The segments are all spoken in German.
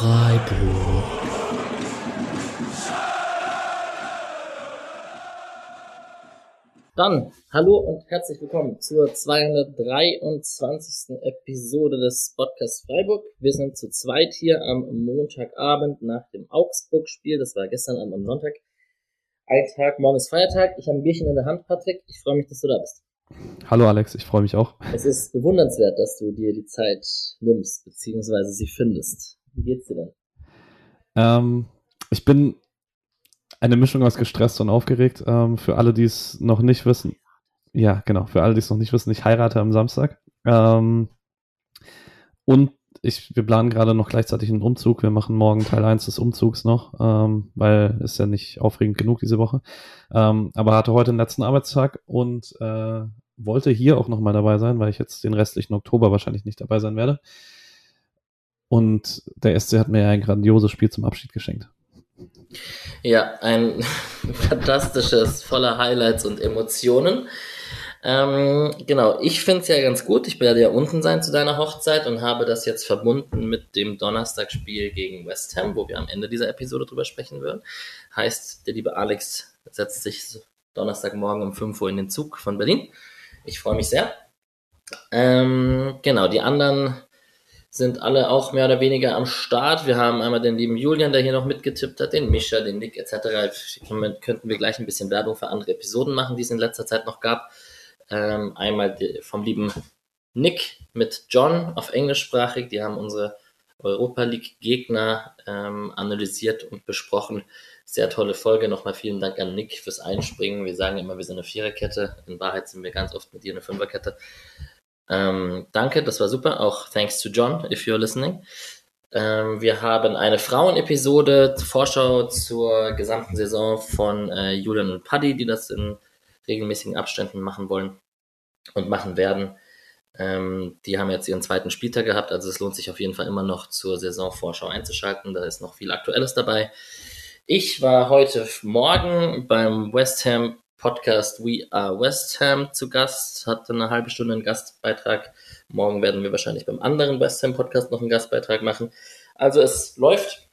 Freiburg. Dann, hallo und herzlich willkommen zur 223. Episode des Podcasts Freiburg. Wir sind zu zweit hier am Montagabend nach dem Augsburg-Spiel. Das war gestern Abend am Sonntag. Ein Tag, morgen ist Feiertag. Ich habe ein Bierchen in der Hand, Patrick. Ich freue mich, dass du da bist. Hallo Alex, ich freue mich auch. Es ist bewundernswert, dass du dir die Zeit nimmst, beziehungsweise sie findest. Wie geht's dir denn? Ähm, ich bin eine Mischung aus gestresst und aufgeregt. Ähm, für alle, die es noch nicht wissen. Ja, genau. Für alle, die es noch nicht wissen, ich heirate am Samstag. Ähm, und ich, wir planen gerade noch gleichzeitig einen Umzug. Wir machen morgen Teil 1 des Umzugs noch, ähm, weil es ja nicht aufregend genug diese Woche. Ähm, aber hatte heute den letzten Arbeitstag und äh, wollte hier auch nochmal dabei sein, weil ich jetzt den restlichen Oktober wahrscheinlich nicht dabei sein werde. Und der SC hat mir ein grandioses Spiel zum Abschied geschenkt. Ja, ein fantastisches, voller Highlights und Emotionen. Ähm, genau, ich finde es ja ganz gut. Ich werde ja unten sein zu deiner Hochzeit und habe das jetzt verbunden mit dem Donnerstagsspiel gegen West Ham, wo wir am Ende dieser Episode drüber sprechen würden. Heißt, der liebe Alex setzt sich Donnerstagmorgen um 5 Uhr in den Zug von Berlin. Ich freue mich sehr. Ähm, genau, die anderen sind alle auch mehr oder weniger am Start. Wir haben einmal den lieben Julian, der hier noch mitgetippt hat, den Mischa, den Nick etc. Könnten wir gleich ein bisschen Werbung für andere Episoden machen, die es in letzter Zeit noch gab. Ähm, einmal vom lieben Nick mit John auf englischsprachig. Die haben unsere Europa League Gegner ähm, analysiert und besprochen. Sehr tolle Folge. Nochmal vielen Dank an Nick fürs Einspringen. Wir sagen immer, wir sind eine Viererkette. In Wahrheit sind wir ganz oft mit dir eine Fünferkette. Ähm, danke, das war super. Auch thanks to John, if you're listening. Ähm, wir haben eine Frauenepisode, Vorschau zur gesamten Saison von äh, Julian und Paddy, die das in regelmäßigen Abständen machen wollen und machen werden. Ähm, die haben jetzt ihren zweiten Spieltag gehabt, also es lohnt sich auf jeden Fall immer noch zur Saisonvorschau einzuschalten. Da ist noch viel Aktuelles dabei. Ich war heute Morgen beim West Ham Podcast We Are West Ham zu Gast, hatte eine halbe Stunde einen Gastbeitrag. Morgen werden wir wahrscheinlich beim anderen West Ham Podcast noch einen Gastbeitrag machen. Also es läuft.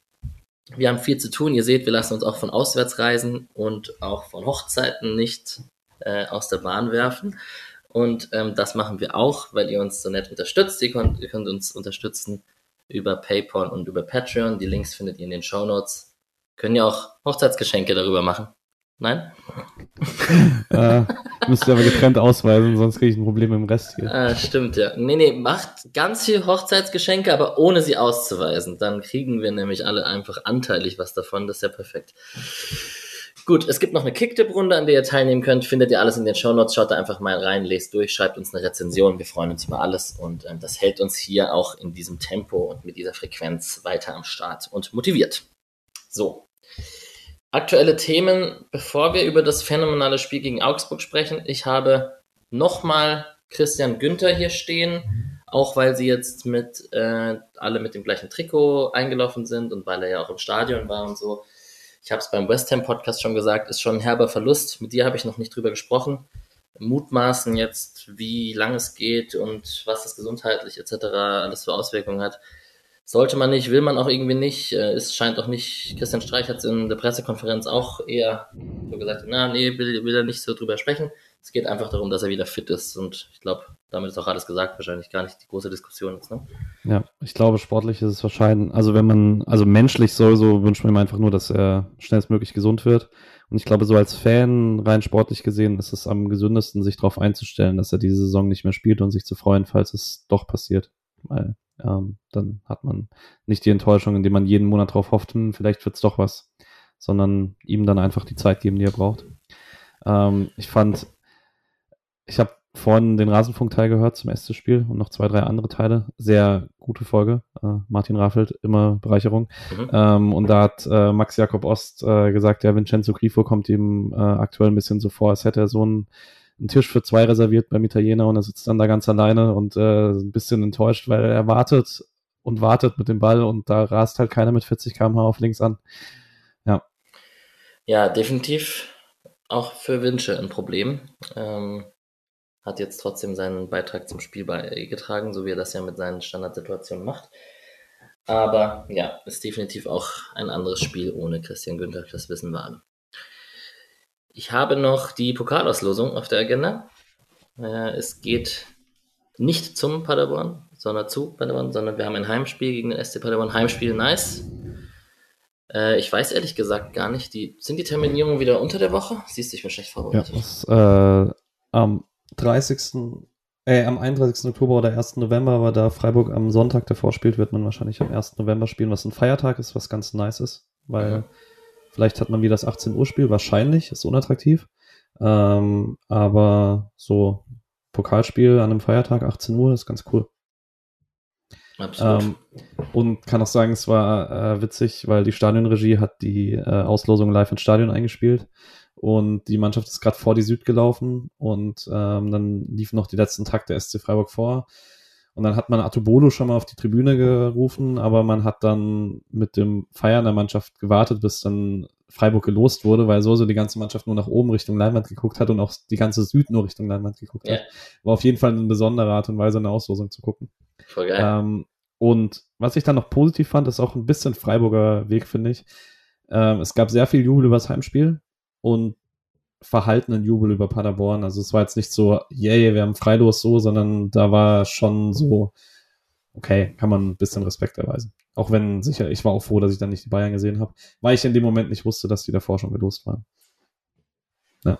Wir haben viel zu tun. Ihr seht, wir lassen uns auch von Auswärtsreisen und auch von Hochzeiten nicht äh, aus der Bahn werfen. Und ähm, das machen wir auch, weil ihr uns so nett unterstützt. Ihr könnt, ihr könnt uns unterstützen über PayPal und über Patreon. Die Links findet ihr in den Show Notes. Können ja auch Hochzeitsgeschenke darüber machen. Nein? äh, müsst ihr aber getrennt ausweisen, sonst kriege ich ein Problem im Rest hier. Ah, stimmt, ja. Nee, nee, macht ganz viel Hochzeitsgeschenke, aber ohne sie auszuweisen. Dann kriegen wir nämlich alle einfach anteilig was davon. Das ist ja perfekt. Gut, es gibt noch eine Kicktip-Runde, an der ihr teilnehmen könnt. Findet ihr alles in den Shownotes. Schaut da einfach mal rein, lest durch, schreibt uns eine Rezension. Wir freuen uns über alles und ähm, das hält uns hier auch in diesem Tempo und mit dieser Frequenz weiter am Start und motiviert. So. Aktuelle Themen, bevor wir über das phänomenale Spiel gegen Augsburg sprechen. Ich habe nochmal Christian Günther hier stehen, auch weil sie jetzt mit äh, alle mit dem gleichen Trikot eingelaufen sind und weil er ja auch im Stadion war und so ich habe es beim West Ham Podcast schon gesagt, ist schon ein herber Verlust. Mit dir habe ich noch nicht drüber gesprochen. Mutmaßen jetzt, wie lang es geht und was das gesundheitlich etc. alles für Auswirkungen hat. Sollte man nicht, will man auch irgendwie nicht. Äh, es scheint auch nicht, Christian Streich hat es in der Pressekonferenz auch eher so gesagt, na, nee, will, will er nicht so drüber sprechen. Es geht einfach darum, dass er wieder fit ist und ich glaube, damit ist auch alles gesagt, wahrscheinlich gar nicht die große Diskussion jetzt. Ne? Ja, ich glaube, sportlich ist es wahrscheinlich, also wenn man, also menschlich sowieso wünscht man ihm einfach nur, dass er schnellstmöglich gesund wird. Und ich glaube, so als Fan, rein sportlich gesehen, ist es am gesündesten, sich darauf einzustellen, dass er diese Saison nicht mehr spielt und sich zu freuen, falls es doch passiert. Weil ähm, dann hat man nicht die Enttäuschung, indem man jeden Monat drauf hofft, hm, vielleicht wird's doch was, sondern ihm dann einfach die Zeit geben, die er braucht. Ähm, ich fand, ich habe vorhin den Rasenfunk-Teil gehört zum SC-Spiel und noch zwei, drei andere Teile. Sehr gute Folge. Äh, Martin Raffelt, immer Bereicherung. Mhm. Ähm, und da hat äh, Max Jakob Ost äh, gesagt, ja, Vincenzo Grifo kommt ihm äh, aktuell ein bisschen so vor, als hätte er so einen, einen Tisch für zwei reserviert beim Italiener und er sitzt dann da ganz alleine und äh, ein bisschen enttäuscht, weil er wartet und wartet mit dem Ball und da rast halt keiner mit 40 km/h auf links an. Ja. Ja, definitiv auch für Wünsche ein Problem. Ähm, hat jetzt trotzdem seinen Beitrag zum Spiel beigetragen, so wie er das ja mit seinen Standardsituationen macht. Aber ja, ist definitiv auch ein anderes Spiel ohne Christian Günther, das wissen wir alle. Ich habe noch die Pokalauslosung auf der Agenda. Äh, es geht nicht zum Paderborn, sondern zu Paderborn, sondern wir haben ein Heimspiel gegen den SC Paderborn. Heimspiel nice. Äh, ich weiß ehrlich gesagt gar nicht, die, sind die Terminierungen wieder unter der Woche? Siehst du, ich bin schlecht vorbereitet. Ja, das, äh, am 30. Äh, am 31. Oktober oder 1. November, aber da Freiburg am Sonntag davor spielt, wird man wahrscheinlich am 1. November spielen, was ein Feiertag ist, was ganz nice ist, weil mhm. Vielleicht hat man wieder das 18 Uhr Spiel, wahrscheinlich, ist unattraktiv. Ähm, aber so Pokalspiel an einem Feiertag, 18 Uhr, ist ganz cool. Absolut. Ähm, und kann auch sagen, es war äh, witzig, weil die Stadionregie hat die äh, Auslosung live ins Stadion eingespielt und die Mannschaft ist gerade vor die Süd gelaufen und ähm, dann liefen noch die letzten Takt der SC Freiburg vor. Und dann hat man Atobolo schon mal auf die Tribüne gerufen, aber man hat dann mit dem Feiern der Mannschaft gewartet, bis dann Freiburg gelost wurde, weil so so die ganze Mannschaft nur nach oben Richtung Leinwand geguckt hat und auch die ganze Süd nur Richtung Leinwand geguckt hat. War auf jeden Fall eine besondere Art und Weise, eine Auslosung zu gucken. Voll geil. Ähm, und was ich dann noch positiv fand, ist auch ein bisschen Freiburger Weg, finde ich. Ähm, es gab sehr viel Jubel über das Heimspiel und verhaltenen Jubel über Paderborn. Also es war jetzt nicht so, yay, wir haben Freilos so, sondern da war schon so, okay, kann man ein bisschen Respekt erweisen. Auch wenn sicher, ich war auch froh, dass ich dann nicht die Bayern gesehen habe, weil ich in dem Moment nicht wusste, dass die davor schon gelost waren. Ja.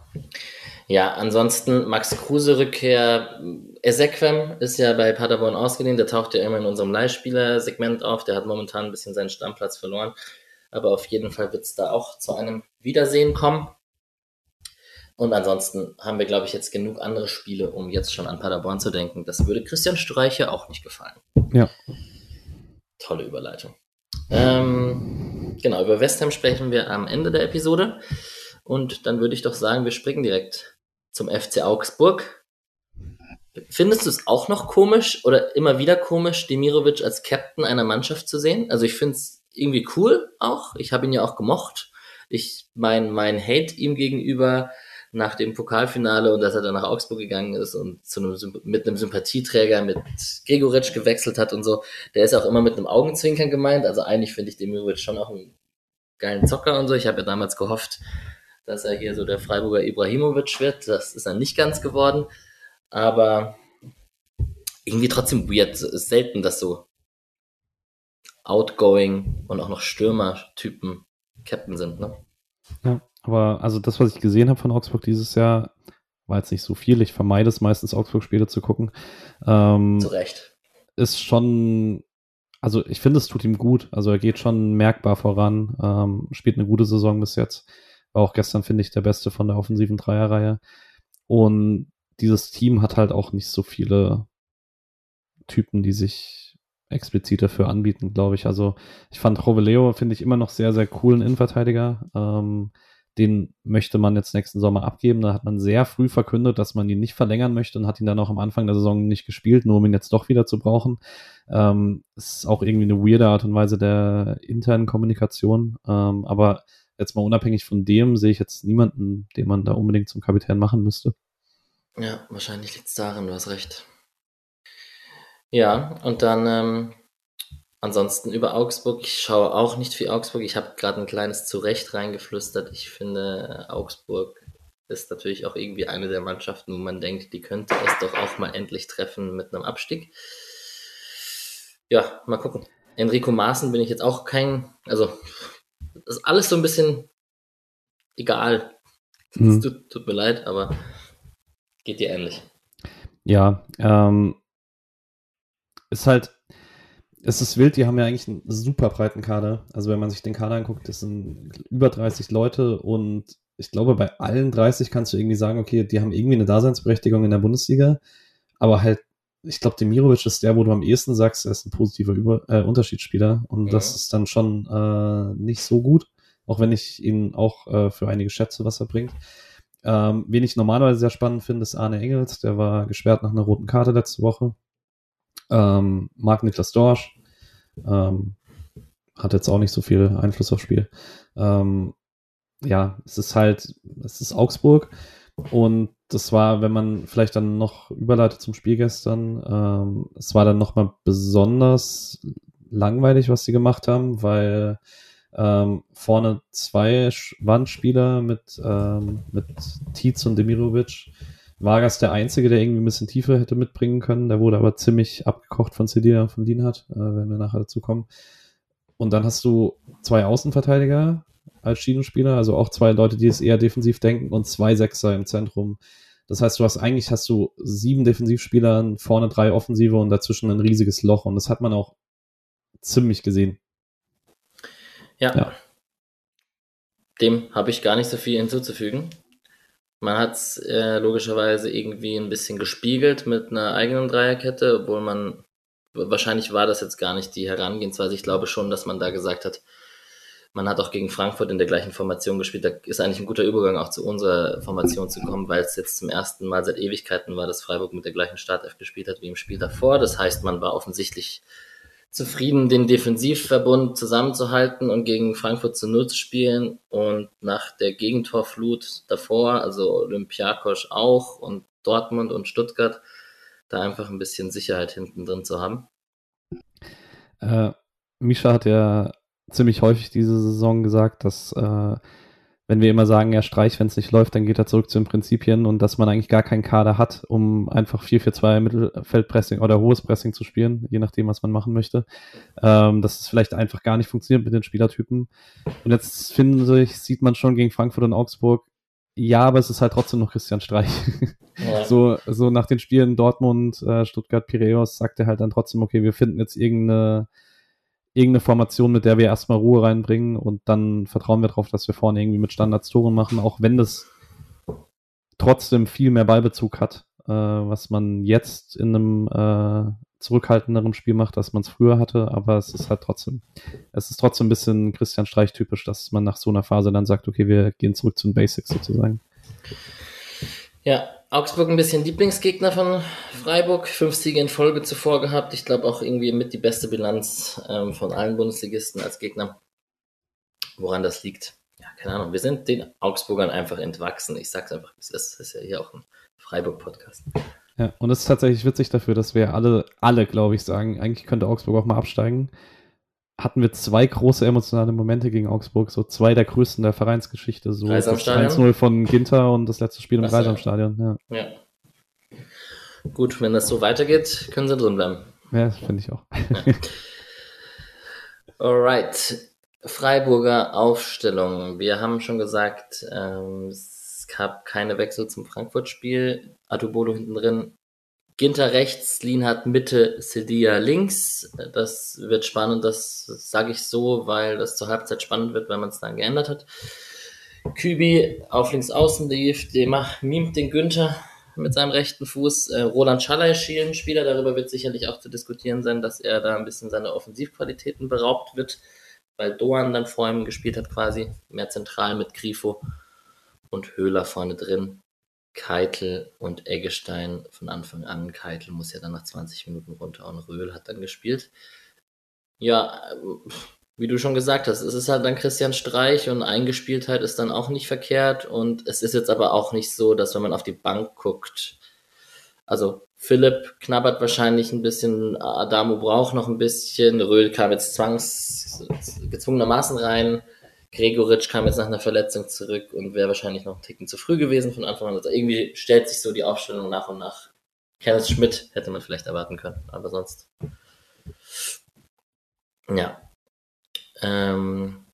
Ja, ansonsten Max Kruse Rückkehr. Ezequem ist ja bei Paderborn ausgeliehen. Der taucht ja immer in unserem Leihspieler-Segment auf. Der hat momentan ein bisschen seinen Stammplatz verloren. Aber auf jeden Fall wird es da auch zu einem Wiedersehen kommen. Und ansonsten haben wir, glaube ich, jetzt genug andere Spiele, um jetzt schon an Paderborn zu denken. Das würde Christian Streiche auch nicht gefallen. Ja. Tolle Überleitung. Ähm, genau, über West Ham sprechen wir am Ende der Episode. Und dann würde ich doch sagen, wir springen direkt zum FC Augsburg. Findest du es auch noch komisch oder immer wieder komisch, Demirovic als Captain einer Mannschaft zu sehen? Also ich finde es irgendwie cool auch. Ich habe ihn ja auch gemocht. Ich mein mein Hate ihm gegenüber nach dem Pokalfinale und dass er dann nach Augsburg gegangen ist und zu einem, mit einem Sympathieträger mit Gregoritsch gewechselt hat und so, der ist auch immer mit einem Augenzwinkern gemeint. Also eigentlich finde ich Demirovic schon auch einen geilen Zocker und so. Ich habe ja damals gehofft, dass er hier so der Freiburger Ibrahimovic wird. Das ist er nicht ganz geworden. Aber irgendwie trotzdem weird. Ist selten, dass so outgoing und auch noch Stürmertypen Captain sind, ne? Ja, aber also das, was ich gesehen habe von Augsburg dieses Jahr, war jetzt nicht so viel. Ich vermeide es meistens, Augsburg-Spiele zu gucken. Ähm, zu Recht. Ist schon, also ich finde, es tut ihm gut. Also er geht schon merkbar voran, ähm, spielt eine gute Saison bis jetzt. War auch gestern, finde ich, der Beste von der offensiven Dreierreihe. Und dieses Team hat halt auch nicht so viele Typen, die sich explizit dafür anbieten, glaube ich. Also ich fand Roveleo, finde ich, immer noch sehr, sehr coolen Innenverteidiger. Ähm, den möchte man jetzt nächsten Sommer abgeben. Da hat man sehr früh verkündet, dass man ihn nicht verlängern möchte und hat ihn dann auch am Anfang der Saison nicht gespielt, nur um ihn jetzt doch wieder zu brauchen. Ähm, ist auch irgendwie eine weirde Art und Weise der internen Kommunikation. Ähm, aber jetzt mal unabhängig von dem sehe ich jetzt niemanden, den man da unbedingt zum Kapitän machen müsste. Ja, wahrscheinlich liegt es daran, du hast recht. Ja, und dann ähm, ansonsten über Augsburg. Ich schaue auch nicht für Augsburg. Ich habe gerade ein kleines Zurecht reingeflüstert. Ich finde, Augsburg ist natürlich auch irgendwie eine der Mannschaften, wo man denkt, die könnte es doch auch mal endlich treffen mit einem Abstieg. Ja, mal gucken. Enrico Maaßen bin ich jetzt auch kein, also das ist alles so ein bisschen egal. Mhm. Tut, tut, mir leid, aber geht dir ähnlich. Ja, ähm, ist halt, es ist wild, die haben ja eigentlich einen super breiten Kader. Also wenn man sich den Kader anguckt, das sind über 30 Leute und ich glaube, bei allen 30 kannst du irgendwie sagen, okay, die haben irgendwie eine Daseinsberechtigung in der Bundesliga, aber halt ich glaube, Demirovic ist der, wo du am ehesten sagst, er ist ein positiver Über äh, Unterschiedsspieler und ja. das ist dann schon äh, nicht so gut, auch wenn ich ihn auch äh, für einige schätze, was er bringt. Ähm, wen ich normalerweise sehr spannend finde, ist Arne Engels, der war gesperrt nach einer roten Karte letzte Woche. Ähm, Marc Niklas Dorsch ähm, hat jetzt auch nicht so viel Einfluss aufs Spiel. Ähm, ja, es ist halt, es ist Augsburg und das war, wenn man vielleicht dann noch überleitet zum Spiel gestern, ähm, es war dann nochmal besonders langweilig, was sie gemacht haben, weil ähm, vorne zwei Wandspieler mit, ähm, mit Tietz und Demirovic. Vargas der Einzige, der irgendwie ein bisschen Tiefe hätte mitbringen können. Der wurde aber ziemlich abgekocht von Cedia und von Lienhardt, äh, wenn wir nachher dazu kommen. Und dann hast du zwei Außenverteidiger als Schienenspieler, also auch zwei Leute, die es eher defensiv denken und zwei Sechser im Zentrum. Das heißt, du hast eigentlich hast du sieben Defensivspieler, vorne drei Offensive und dazwischen ein riesiges Loch. Und das hat man auch ziemlich gesehen. Ja. ja. Dem habe ich gar nicht so viel hinzuzufügen. Man hat es äh, logischerweise irgendwie ein bisschen gespiegelt mit einer eigenen Dreierkette, obwohl man, wahrscheinlich war das jetzt gar nicht die Herangehensweise. Ich glaube schon, dass man da gesagt hat, man hat auch gegen Frankfurt in der gleichen Formation gespielt. Da ist eigentlich ein guter Übergang auch zu unserer Formation zu kommen, weil es jetzt zum ersten Mal seit Ewigkeiten war, dass Freiburg mit der gleichen Startelf gespielt hat wie im Spiel davor. Das heißt, man war offensichtlich zufrieden, den Defensivverbund zusammenzuhalten und gegen Frankfurt zu Null zu spielen. Und nach der Gegentorflut davor, also Olympiakos auch und Dortmund und Stuttgart, da einfach ein bisschen Sicherheit hinten drin zu haben. Äh, Misha hat ja ziemlich häufig diese Saison gesagt, dass äh, wenn wir immer sagen, ja, Streich, wenn es nicht läuft, dann geht er zurück zu den Prinzipien und dass man eigentlich gar keinen Kader hat, um einfach 4-4-2 Mittelfeldpressing oder hohes Pressing zu spielen, je nachdem, was man machen möchte. Ähm, dass es vielleicht einfach gar nicht funktioniert mit den Spielertypen. Und jetzt finde ich, sieht man schon gegen Frankfurt und Augsburg, ja, aber es ist halt trotzdem noch Christian Streich. Ja. so, so nach den Spielen Dortmund, äh, Stuttgart, Piräus sagt er halt dann trotzdem, okay, wir finden jetzt irgendeine irgendeine Formation, mit der wir erstmal Ruhe reinbringen und dann vertrauen wir darauf, dass wir vorne irgendwie mit Standards Tore machen, auch wenn das trotzdem viel mehr Ballbezug hat, äh, was man jetzt in einem äh, zurückhaltenderen Spiel macht, als man es früher hatte, aber es ist halt trotzdem, es ist trotzdem ein bisschen Christian Streich typisch, dass man nach so einer Phase dann sagt, okay, wir gehen zurück zu den Basics sozusagen. Ja, Augsburg ein bisschen Lieblingsgegner von Freiburg. Fünf Siege in Folge zuvor gehabt. Ich glaube auch irgendwie mit die beste Bilanz ähm, von allen Bundesligisten als Gegner. Woran das liegt? Ja, keine Ahnung. Wir sind den Augsburgern einfach entwachsen. Ich sag's einfach, das ist ja hier auch ein Freiburg-Podcast. Ja, und es ist tatsächlich witzig dafür, dass wir alle, alle, glaube ich, sagen, eigentlich könnte Augsburg auch mal absteigen hatten wir zwei große emotionale Momente gegen Augsburg, so zwei der größten der Vereinsgeschichte, so das 1-0 von Ginter und das letzte Spiel im Reisamstadion. Ja. ja. Gut, wenn das so weitergeht, können sie drin bleiben. Ja, finde ich auch. Ja. Alright. Freiburger Aufstellung. Wir haben schon gesagt, ähm, es gab keine Wechsel zum Frankfurt-Spiel. Atubolo hinten drin, Ginter rechts, Lienhardt Mitte, Sedia links. Das wird spannend, das sage ich so, weil das zur Halbzeit spannend wird, weil man es dann geändert hat. Kübi auf links außen, der, der mimt den Günther mit seinem rechten Fuß. Äh, Roland Schaller Spieler, darüber wird sicherlich auch zu diskutieren sein, dass er da ein bisschen seine Offensivqualitäten beraubt wird, weil Doan dann vor ihm gespielt hat quasi, mehr zentral mit Grifo und Höhler vorne drin. Keitel und Eggestein von Anfang an. Keitel muss ja dann nach 20 Minuten runter und Röhl hat dann gespielt. Ja, wie du schon gesagt hast, es ist halt dann Christian Streich und Eingespieltheit ist dann auch nicht verkehrt und es ist jetzt aber auch nicht so, dass wenn man auf die Bank guckt, also Philipp knabbert wahrscheinlich ein bisschen, Adamo braucht noch ein bisschen, Röhl kam jetzt zwangs, gezwungenermaßen rein, Gregoritsch kam jetzt nach einer Verletzung zurück und wäre wahrscheinlich noch einen Ticken zu früh gewesen von Anfang an. Also irgendwie stellt sich so die Aufstellung nach und nach. Kenneth Schmidt hätte man vielleicht erwarten können, aber sonst. Ja. Ähm,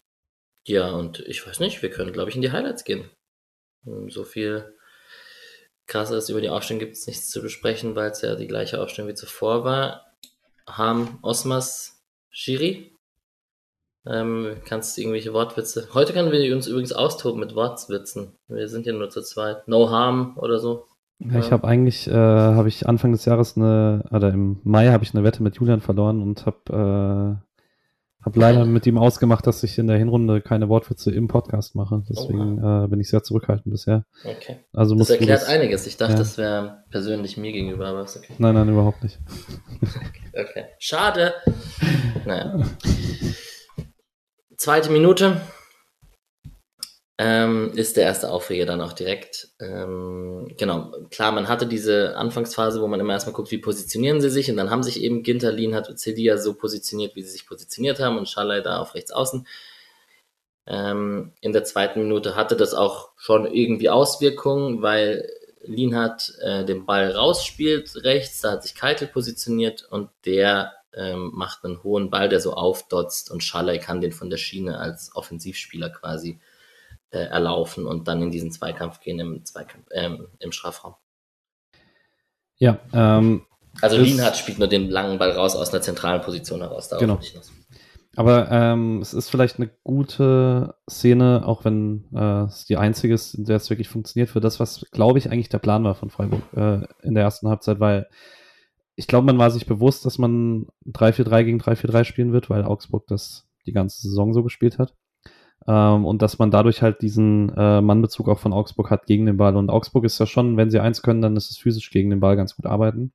ja, und ich weiß nicht, wir können, glaube ich, in die Highlights gehen. So viel krasseres über die Aufstellung gibt es nichts zu besprechen, weil es ja die gleiche Aufstellung wie zuvor war. Ham, Osmas, Shiri, ähm, kannst du irgendwelche Wortwitze. Heute können wir uns übrigens austoben mit Wortwitzen. Wir sind ja nur zu zweit. No harm oder so. Ja, ich habe eigentlich, äh, habe ich Anfang des Jahres eine, oder im Mai habe ich eine Wette mit Julian verloren und habe äh, hab leider mit ihm ausgemacht, dass ich in der Hinrunde keine Wortwitze im Podcast mache. Deswegen äh, bin ich sehr zurückhaltend bisher. Okay. Also das erklärt das, einiges. Ich dachte, ja. das wäre persönlich mir gegenüber, aber ist okay. Nein, nein, überhaupt nicht. okay. okay. Schade. Naja. Zweite Minute. ähm, ist der erste Aufreger dann auch direkt. Ähm, genau, klar, man hatte diese Anfangsphase, wo man immer erstmal guckt, wie positionieren sie sich und dann haben sich eben Ginter, Lienhardt und Cedia so positioniert, wie sie sich positioniert haben und Schalay da auf rechts außen. Ähm, in der zweiten Minute hatte das auch schon irgendwie Auswirkungen, weil Lienhardt äh, den Ball rausspielt rechts, da hat sich Keitel positioniert und der ähm, macht einen hohen Ball, der so aufdotzt und Schalay kann den von der Schiene als Offensivspieler quasi äh, erlaufen und dann in diesen Zweikampf gehen im, Zweikampf, ähm, im Strafraum. Ja, ähm, also Lienhardt spielt nur den langen Ball raus aus einer zentralen Position heraus. Genau. Aber ähm, es ist vielleicht eine gute Szene, auch wenn äh, es die einzige ist, in der es wirklich funktioniert, für das, was, glaube ich, eigentlich der Plan war von Freiburg äh, in der ersten Halbzeit, weil ich glaube, man war sich bewusst, dass man 3-4-3 gegen 3-4-3 spielen wird, weil Augsburg das die ganze Saison so gespielt hat. Ähm, und dass man dadurch halt diesen äh, Mannbezug auch von Augsburg hat gegen den Ball. Und Augsburg ist ja schon, wenn sie eins können, dann ist es physisch gegen den Ball ganz gut arbeiten.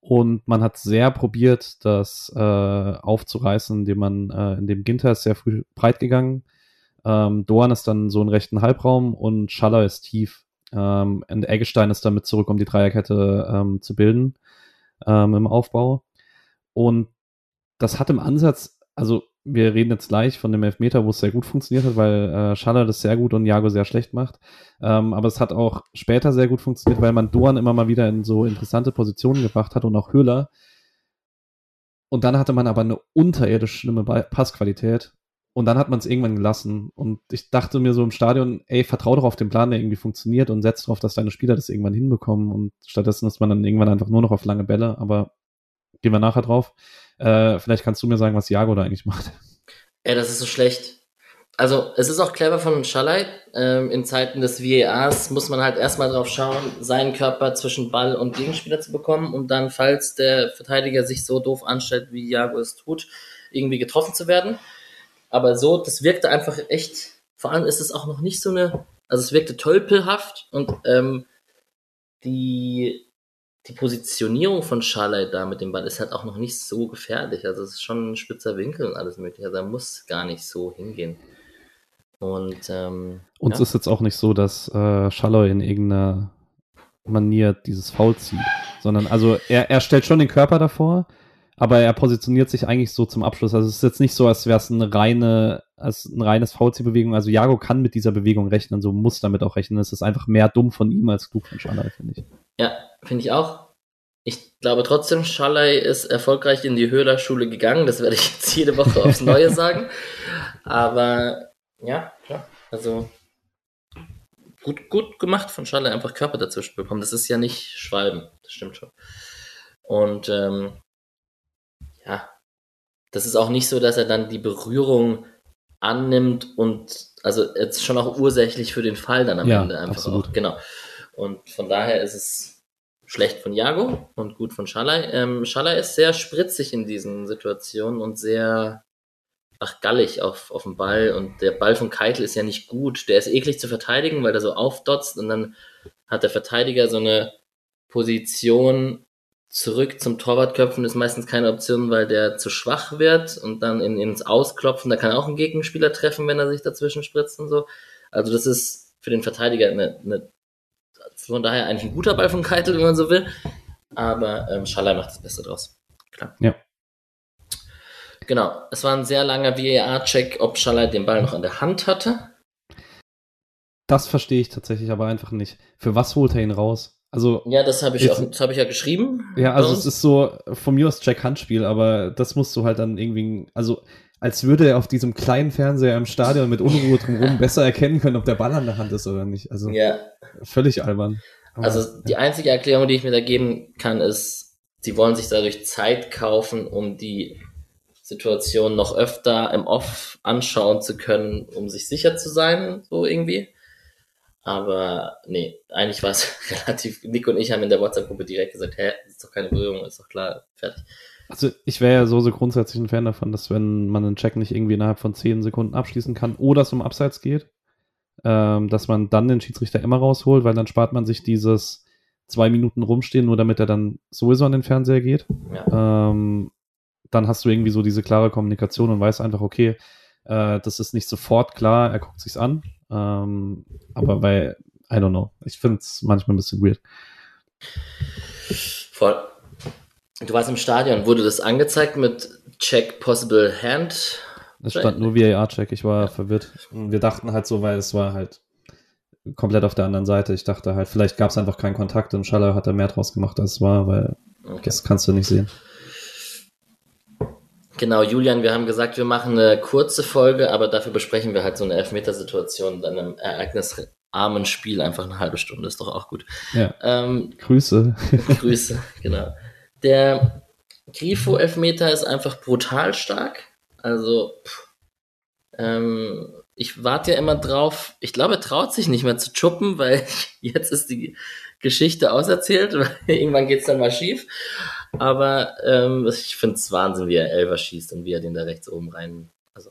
Und man hat sehr probiert, das äh, aufzureißen, indem man, äh, indem Ginter ist sehr früh breit gegangen. Ähm, Doan ist dann so in rechten Halbraum und Schaller ist tief. Ähm, und Eggestein ist damit zurück, um die Dreierkette ähm, zu bilden ähm, im Aufbau. Und das hat im Ansatz, also wir reden jetzt gleich von dem Elfmeter, wo es sehr gut funktioniert hat, weil äh, Schaller das sehr gut und Jago sehr schlecht macht. Ähm, aber es hat auch später sehr gut funktioniert, weil man Dorn immer mal wieder in so interessante Positionen gebracht hat und auch Höhler. Und dann hatte man aber eine unterirdisch schlimme Passqualität. Und dann hat man es irgendwann gelassen. Und ich dachte mir so im Stadion, ey, vertrau doch auf den Plan, der irgendwie funktioniert und setz darauf, dass deine Spieler das irgendwann hinbekommen. Und stattdessen ist man dann irgendwann einfach nur noch auf lange Bälle. Aber gehen wir nachher drauf. Äh, vielleicht kannst du mir sagen, was Jago da eigentlich macht. Ey, das ist so schlecht. Also, es ist auch clever von Schalay. Ähm, in Zeiten des VARs muss man halt erstmal drauf schauen, seinen Körper zwischen Ball und Gegenspieler zu bekommen, um dann, falls der Verteidiger sich so doof anstellt, wie Jago es tut, irgendwie getroffen zu werden. Aber so, das wirkte einfach echt, vor allem ist es auch noch nicht so eine, also es wirkte tölpelhaft und ähm, die die Positionierung von Charlotte da mit dem Ball ist halt auch noch nicht so gefährlich. Also es ist schon ein spitzer Winkel und alles mögliche. Also er muss gar nicht so hingehen. Und ähm, uns ja. ist jetzt auch nicht so, dass äh, Schalloy in irgendeiner Manier dieses Foul zieht, sondern also er, er stellt schon den Körper davor, aber er positioniert sich eigentlich so zum Abschluss. Also es ist jetzt nicht so, als wäre es eine reine, als ein reines Foulziehbewegung. Also Jago kann mit dieser Bewegung rechnen, so muss damit auch rechnen. Es ist einfach mehr dumm von ihm als klug von Schalloy, finde ich. Ja, finde ich auch. Ich glaube trotzdem, Schalay ist erfolgreich in die Höhlerschule gegangen. Das werde ich jetzt jede Woche aufs Neue sagen. Aber ja, klar. Also gut, gut gemacht von Schalay, einfach Körper dazwischen bekommen. Das ist ja nicht Schwalben. Das stimmt schon. Und ähm, ja, das ist auch nicht so, dass er dann die Berührung annimmt und also jetzt schon auch ursächlich für den Fall dann am ja, Ende einfach absolut. auch. Genau. Und von daher ist es schlecht von Jago und gut von Schalay. Ähm, Schalay ist sehr spritzig in diesen Situationen und sehr ach, gallig auf, auf dem Ball. Und der Ball von Keitel ist ja nicht gut. Der ist eklig zu verteidigen, weil der so aufdotzt und dann hat der Verteidiger so eine Position zurück zum Torwartköpfen ist meistens keine Option, weil der zu schwach wird und dann in, ins Ausklopfen, da kann auch ein Gegenspieler treffen, wenn er sich dazwischen spritzt und so. Also das ist für den Verteidiger eine, eine von daher eigentlich ein guter Ball von Keitel, wenn man so will. Aber ähm, Schaller macht das Beste draus. Klar. Ja. Genau. Es war ein sehr langer VAR-Check, ob Schaller den Ball noch an der Hand hatte. Das verstehe ich tatsächlich aber einfach nicht. Für was holt er ihn raus? Also, ja, das habe ich, jetzt, auch, das hab ich ja geschrieben. Ja, also es ist so von mir aus Jack Handspiel, aber das musst du halt dann irgendwie, also als würde er auf diesem kleinen Fernseher im Stadion mit Unruhe drumherum besser erkennen können, ob der Ball an der Hand ist oder nicht. Also ja. völlig albern. Aber, also die einzige Erklärung, die ich mir da geben kann, ist, sie wollen sich dadurch Zeit kaufen, um die Situation noch öfter im Off anschauen zu können, um sich sicher zu sein, so irgendwie. Aber nee, eigentlich war es relativ. Nick und ich haben in der WhatsApp-Gruppe direkt gesagt, hä, ist doch keine Berührung, ist doch klar, fertig. Also ich wäre ja so, so grundsätzlich ein Fan davon, dass wenn man einen Check nicht irgendwie innerhalb von 10 Sekunden abschließen kann oder es um Abseits geht, ähm, dass man dann den Schiedsrichter immer rausholt, weil dann spart man sich dieses zwei Minuten rumstehen, nur damit er dann sowieso an den Fernseher geht. Ja. Ähm, dann hast du irgendwie so diese klare Kommunikation und weißt einfach, okay, Äh, das ist nicht sofort klar, er guckt sich's an. Ähm, aber weil, I don't know. Ich finde es manchmal ein bisschen weird. Voll. Du warst im Stadion, wurde das angezeigt mit Check Possible Hand? Es stand nur VAR-Check, ich war verwirrt. Wir dachten halt so, weil es war halt komplett auf der anderen Seite. Ich dachte halt, vielleicht gab es einfach keinen Kontakt und Schaller hat da mehr draus gemacht, als es war, weil okay. das kannst du nicht sehen. Genau, Julian, wir haben gesagt, wir machen eine kurze Folge, aber dafür besprechen wir halt so eine Elfmetersituation in einem ereignisarmen Spiel einfach eine halbe Stunde, ist doch auch gut. Ja. Ähm, Grüße. Grüße, genau. Der Grifo-Elfmeter ist einfach brutal stark. Also, pff, ähm, ich warte ja immer drauf. Ich glaube, er traut sich nicht mehr zu chuppen, weil jetzt ist die Geschichte auserzählt. Weil irgendwann geht's dann mal schief. Aber ähm, ich finde es Wahnsinn, wie er Elver schießt und wie er den da rechts oben rein. Also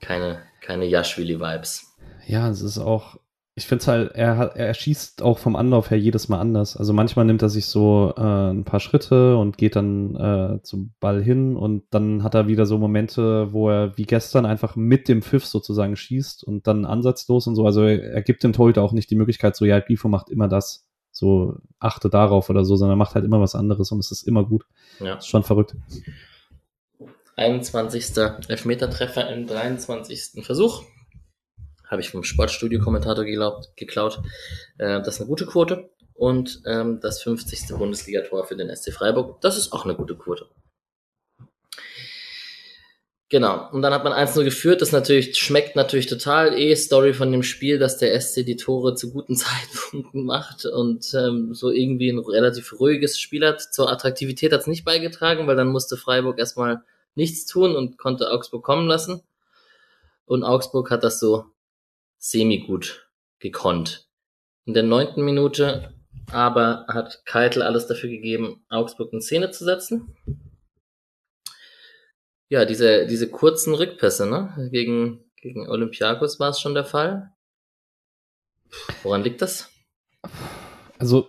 keine, keine Jaschwili-Vibes. Ja, es ist auch, ich finde es halt, er, hat, er schießt auch vom Anlauf her jedes Mal anders. Also manchmal nimmt er sich so äh, ein paar Schritte und geht dann äh, zum Ball hin und dann hat er wieder so Momente, wo er wie gestern einfach mit dem Pfiff sozusagen schießt und dann ansatzlos und so. Also er, er gibt dem Torhüter auch nicht die Möglichkeit, so ja, Grifo macht immer das. So achte darauf oder so, sondern er macht halt immer was anderes und es ist immer gut. Ja. ist schon verrückt. 21. Elfmetertreffer im 23. Versuch habe ich vom Sportstudio-Kommentator geklaut. Äh, das ist eine gute Quote. Und ähm, das 50. Bundesligator für den SC Freiburg, das ist auch eine gute Quote. Genau. Und dann hat man 1-0 geführt. Das natürlich schmeckt natürlich total eh Story von dem Spiel, dass der SC die Tore zu guten Zeitpunkten macht und ähm, so irgendwie ein relativ ruhiges Spiel hat. Zur Attraktivität hat es nicht beigetragen, weil dann musste Freiburg erstmal nichts tun und konnte Augsburg kommen lassen. Und Augsburg hat das so semi-gut gekonnt. In der neunten Minute aber hat Keitel alles dafür gegeben, Augsburg in Szene zu setzen. Ja, diese, diese kurzen Rückpässe, ne? Gegen, gegen Olympiakos war es schon der Fall. Woran liegt das? Also,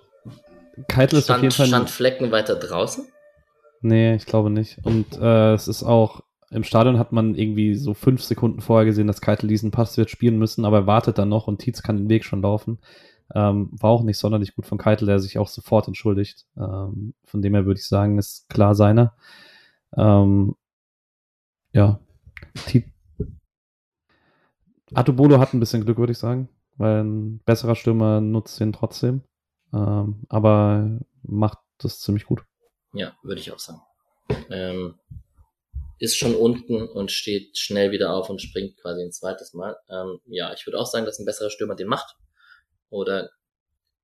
Keitel ist auf jeden Fall. Stand Flecken weiter draußen? Nee, ich glaube nicht. Und äh, es ist auch im Stadion hat man irgendwie so fünf Sekunden vorher gesehen, dass Keitel diesen Pass wird spielen müssen, aber er wartet dann noch und Tietz kann den Weg schon laufen. Ähm, war auch nicht sonderlich gut von Keitel, der sich auch sofort entschuldigt. Ähm, von dem her würde ich sagen, ist klar seiner. Ähm, ja. Tietz Atubolo hat ein bisschen Glück, würde ich sagen, weil ein besserer Stürmer nutzt ihn trotzdem. Ähm, aber macht das ziemlich gut. Ja, würde ich auch sagen. Ähm, ist schon unten und steht schnell wieder auf und springt quasi ein zweites Mal. Ähm, ja, ich würde auch sagen, dass ein besserer Stürmer den macht. Oder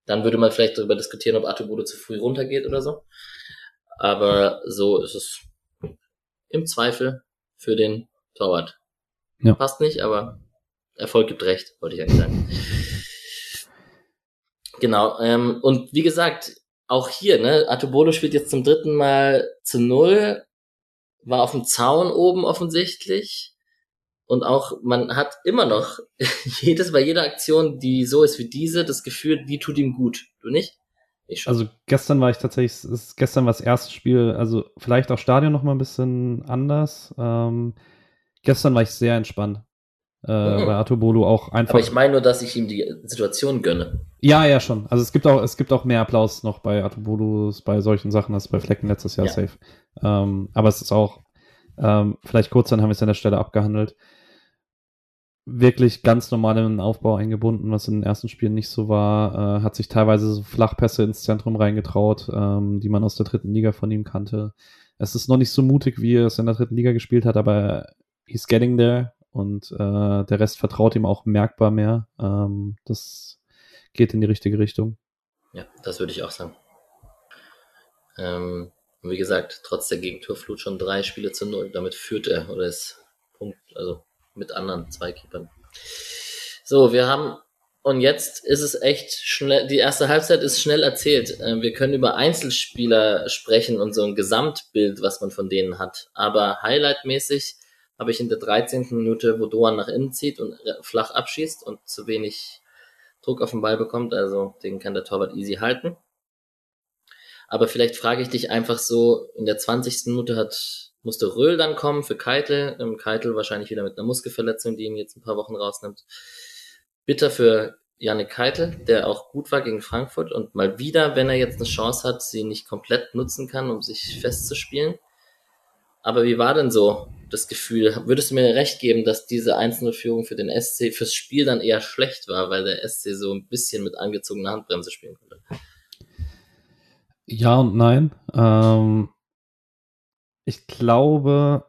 dann würde man vielleicht darüber diskutieren, ob Atubolo zu früh runtergeht oder so. Aber so ist es im Zweifel für den Torwart. Ja. Passt nicht, aber Erfolg gibt recht, wollte ich eigentlich sagen. Genau, ähm, und wie gesagt, auch hier, ne, Atubolo spielt jetzt zum dritten Mal zu null war auf dem Zaun oben offensichtlich. Und auch, man hat immer noch jedes, bei jeder Aktion, die so ist wie diese, das Gefühl, die tut ihm gut. Du nicht? Ich schon. Also gestern war ich tatsächlich, ist, gestern war das erste Spiel, also vielleicht auch Stadion noch mal ein bisschen anders. Ähm, gestern war ich sehr entspannt. Äh, mhm. Bei Artobolo auch einfach. Aber ich meine nur, dass ich ihm die Situation gönne. Ja, ja, schon. Also es gibt auch, es gibt auch mehr Applaus noch bei Artobolos bei solchen Sachen als bei Flecken letztes Jahr ja. safe. Ähm, aber es ist auch, ähm, vielleicht kurz, dann haben wir es an der Stelle abgehandelt. Wirklich ganz normal in den Aufbau eingebunden, was in den ersten Spielen nicht so war. Äh, hat sich teilweise so Flachpässe ins Zentrum reingetraut, ähm, die man aus der dritten Liga von ihm kannte. Es ist noch nicht so mutig, wie er es in der dritten Liga gespielt hat, aber he's getting there und äh, der Rest vertraut ihm auch merkbar mehr. Ähm, das geht in die richtige Richtung. Ja, das würde ich auch sagen. Ähm, wie gesagt, trotz der Gegentorflut schon drei Spiele zu null. Damit führt er oder ist Punkt, also mit anderen zwei Keepern. So, wir haben und jetzt ist es echt schnell, die erste Halbzeit ist schnell erzählt. Ähm, wir können über Einzelspieler sprechen und so ein Gesamtbild, was man von denen hat. Aber highlightmäßig habe ich in der 13. Minute, wo Doan nach innen zieht und flach abschießt und zu wenig Druck auf den Ball bekommt, also den kann der Torwart easy halten. Aber vielleicht frage ich dich einfach so, in der 20. Minute hat musste Röhl dann kommen für Keitel. Ähm, Keitel wahrscheinlich wieder mit einer Muskelverletzung, die ihn jetzt ein paar Wochen rausnimmt. Bitter für Janik Keitel, der auch gut war gegen Frankfurt und mal wieder, wenn er jetzt eine Chance hat, sie nicht komplett nutzen kann, um sich festzuspielen. Aber wie war denn so das Gefühl? Würdest du mir recht geben, dass diese einzelne Führung für den SC fürs Spiel dann eher schlecht war, weil der SC so ein bisschen mit angezogener Handbremse spielen konnte? Ja und nein. Ähm, ich glaube,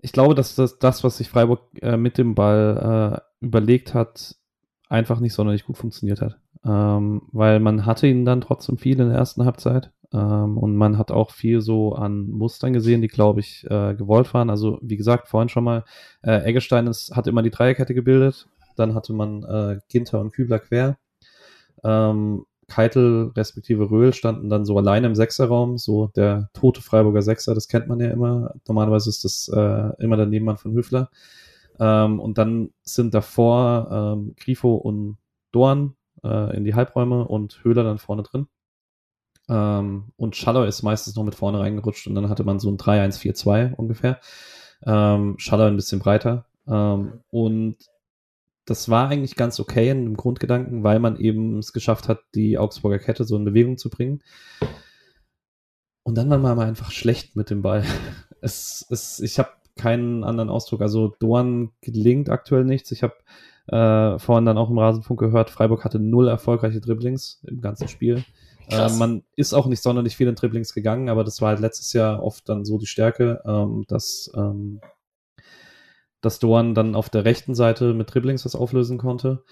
ich glaube, dass das, das was sich Freiburg äh, mit dem Ball äh, überlegt hat, einfach nicht sonderlich gut funktioniert hat. Ähm, weil man hatte ihn dann trotzdem viel in der ersten Halbzeit. Ähm, und man hat auch viel so an Mustern gesehen, die, glaube ich, äh, gewollt waren. Also, wie gesagt, vorhin schon mal, äh, Eggestein ist, hat immer die Dreierkette gebildet. Dann hatte man äh, Ginter und Kübler quer. Ähm, Keitel respektive Röhl standen dann so alleine im Sechserraum, so der tote Freiburger Sechser, das kennt man ja immer. Normalerweise ist das äh, immer der Nebenmann von Höfler. Ähm, und dann sind davor ähm, Grifo und Dorn äh, in die Halbräume und Höhler dann vorne drin. Ähm, und Schaller ist meistens noch mit vorne reingerutscht und dann hatte man so ein 3-1-4-2 ungefähr. Ähm, Schaller ein bisschen breiter. Ähm, und das war eigentlich ganz okay in dem Grundgedanken, weil man eben es geschafft hat, die Augsburger Kette so in Bewegung zu bringen. Und dann war man einfach schlecht mit dem Ball. Es, es, ich habe keinen anderen Ausdruck. Also Dorn gelingt aktuell nichts. Ich habe äh, vorhin dann auch im Rasenfunk gehört, Freiburg hatte null erfolgreiche Dribblings im ganzen Spiel. Äh, man ist auch nicht sonderlich viel in Dribblings gegangen, aber das war halt letztes Jahr oft dann so die Stärke, ähm, dass ähm, dass Dorn dann auf der rechten Seite mit Dribblings was auflösen konnte.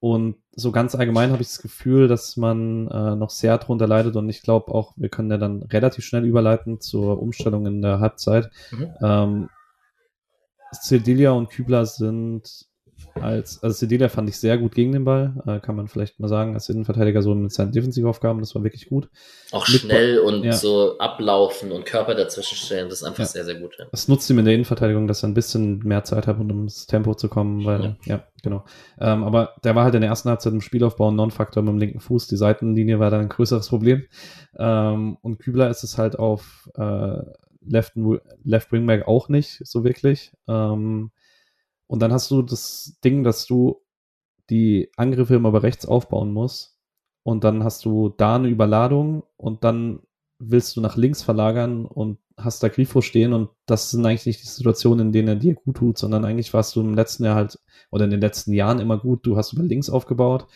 Und so ganz allgemein habe ich das Gefühl, dass man äh, noch sehr drunter leidet und ich glaube auch, wir können ja dann relativ schnell überleiten zur Umstellung in der Halbzeit. Mhm. Ähm, Cedilia und Kübler sind als, also Cedilia fand ich sehr gut gegen den Ball, äh, kann man vielleicht mal sagen, als Innenverteidiger so mit seinen Defensivaufgaben, das war wirklich gut. Auch mit schnell und ja. so ablaufen und Körper dazwischen stellen, das ist einfach ja. sehr, sehr gut. Ja. Das nutzt ihm in der Innenverteidigung, dass er ein bisschen mehr Zeit hat, um ins Tempo zu kommen, weil, ja, ja genau. Ähm, aber der war halt in der ersten Halbzeit im Spielaufbau ein Non-Faktor mit dem linken Fuß, die Seitenlinie war dann ein größeres Problem. Ähm, und Kübler ist es halt auf äh, Left, Left Wingback auch nicht so wirklich. Ähm, und dann hast du das Ding, dass du die Angriffe immer bei rechts aufbauen musst. Und dann hast du da eine Überladung und dann willst du nach links verlagern und hast da Grifo stehen und das sind eigentlich nicht die Situationen, in denen er dir gut tut, sondern eigentlich warst du im letzten Jahr halt oder in den letzten Jahren immer gut. Du hast über links aufgebaut,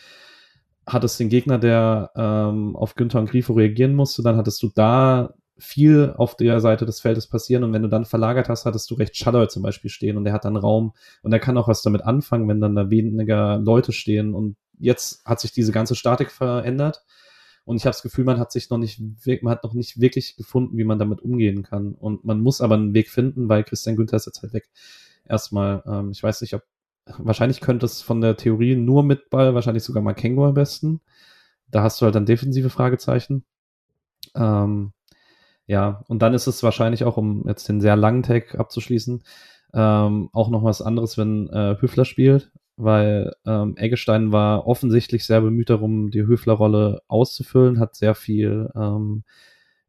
hattest den Gegner, der ähm, auf Günther und Grifo reagieren musste, dann hattest du da viel auf der Seite des Feldes passieren und wenn du dann verlagert hast, hattest du recht Shadow zum Beispiel stehen und der hat dann Raum und er kann auch was damit anfangen, wenn dann da weniger Leute stehen und jetzt hat sich diese ganze Statik verändert und ich habe das Gefühl, man hat sich noch nicht, man hat noch nicht wirklich gefunden, wie man damit umgehen kann und man muss aber einen Weg finden, weil Christian Günther ist jetzt halt weg. Erstmal, ähm, ich weiß nicht, ob wahrscheinlich könnte es von der Theorie nur mit Ball, wahrscheinlich sogar mal Kengo am besten. Da hast du halt dann defensive Fragezeichen. Ähm, ja, und dann ist es wahrscheinlich auch, um jetzt den sehr langen Tag abzuschließen, ähm, auch noch was anderes, wenn äh, Höfler spielt, weil ähm, Eggestein war offensichtlich sehr bemüht darum, die Höfler-Rolle auszufüllen, hat sehr viel ähm,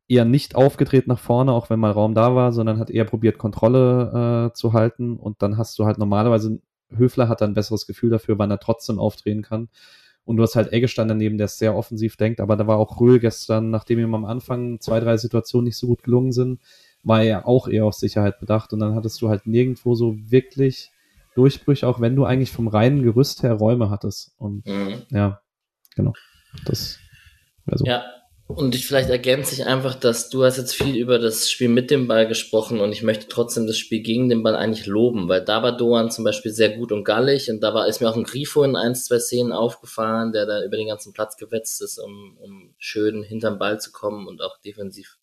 eher nicht aufgedreht nach vorne, auch wenn mal Raum da war, sondern hat eher probiert, Kontrolle äh, zu halten. Und dann hast du halt normalerweise, Höfler hat ein besseres Gefühl dafür, wann er trotzdem aufdrehen kann. Und du hast halt Eggestein daneben, der sehr offensiv denkt, aber da war auch Röhl gestern, nachdem ihm am Anfang zwei, drei Situationen nicht so gut gelungen sind, war er auch eher auf Sicherheit bedacht. Und dann hattest du halt nirgendwo so wirklich Durchbrüche, auch wenn du eigentlich vom reinen Gerüst her Räume hattest. Und mhm. ja, genau. Das wäre so. Ja, und ich vielleicht ergänze ich einfach, dass du hast jetzt viel über das Spiel mit dem Ball gesprochen und ich möchte trotzdem das Spiel gegen den Ball eigentlich loben, weil da war Doan zum Beispiel sehr gut und gallig und da war, ist mir auch ein Grifo in ein, zwei Szenen aufgefallen, der da über den ganzen Platz gewetzt ist, um, um schön hinterm Ball zu kommen und auch defensiv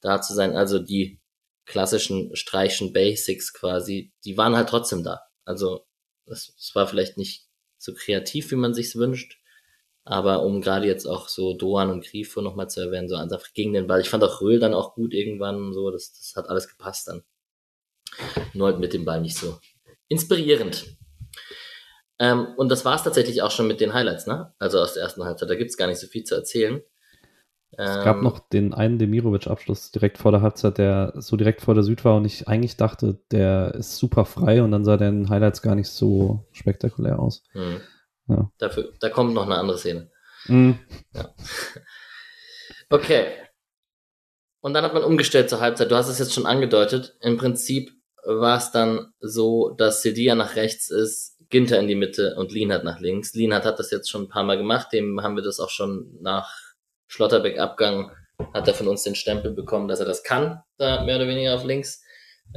da zu sein. Also die klassischen Streichen Basics quasi, die waren halt trotzdem da. Also es war vielleicht nicht so kreativ, wie man sich's wünscht, aber um gerade jetzt auch so Doan und Grifo nochmal zu erwähnen, so einfach gegen den Ball. Ich fand auch Röhl dann auch gut irgendwann, so, das, das hat alles gepasst dann. Nur halt mit dem Ball nicht so inspirierend. Ähm, und das war's tatsächlich auch schon mit den Highlights, ne? Also aus der ersten Halbzeit. Da gibt's gar nicht so viel zu erzählen. Es gab Ähm, noch den einen Demirovic-Abschluss direkt vor der Halbzeit, der so direkt vor der Süd war und ich eigentlich dachte, der ist super frei und dann sah der in den Highlights gar nicht so spektakulär aus. hm. Ja. Dafür, da kommt noch eine andere Szene. Mhm. Okay. Und dann hat man umgestellt zur Halbzeit. Du hast es jetzt schon angedeutet. Im Prinzip war es dann so, dass Sedia nach rechts ist, Ginter in die Mitte und Lienhardt nach links. Lienhardt hat das jetzt schon ein paar Mal gemacht. Dem haben wir das auch schon nach Schlotterbeck-Abgang hat er von uns den Stempel bekommen, dass er das kann, da mehr oder weniger auf links.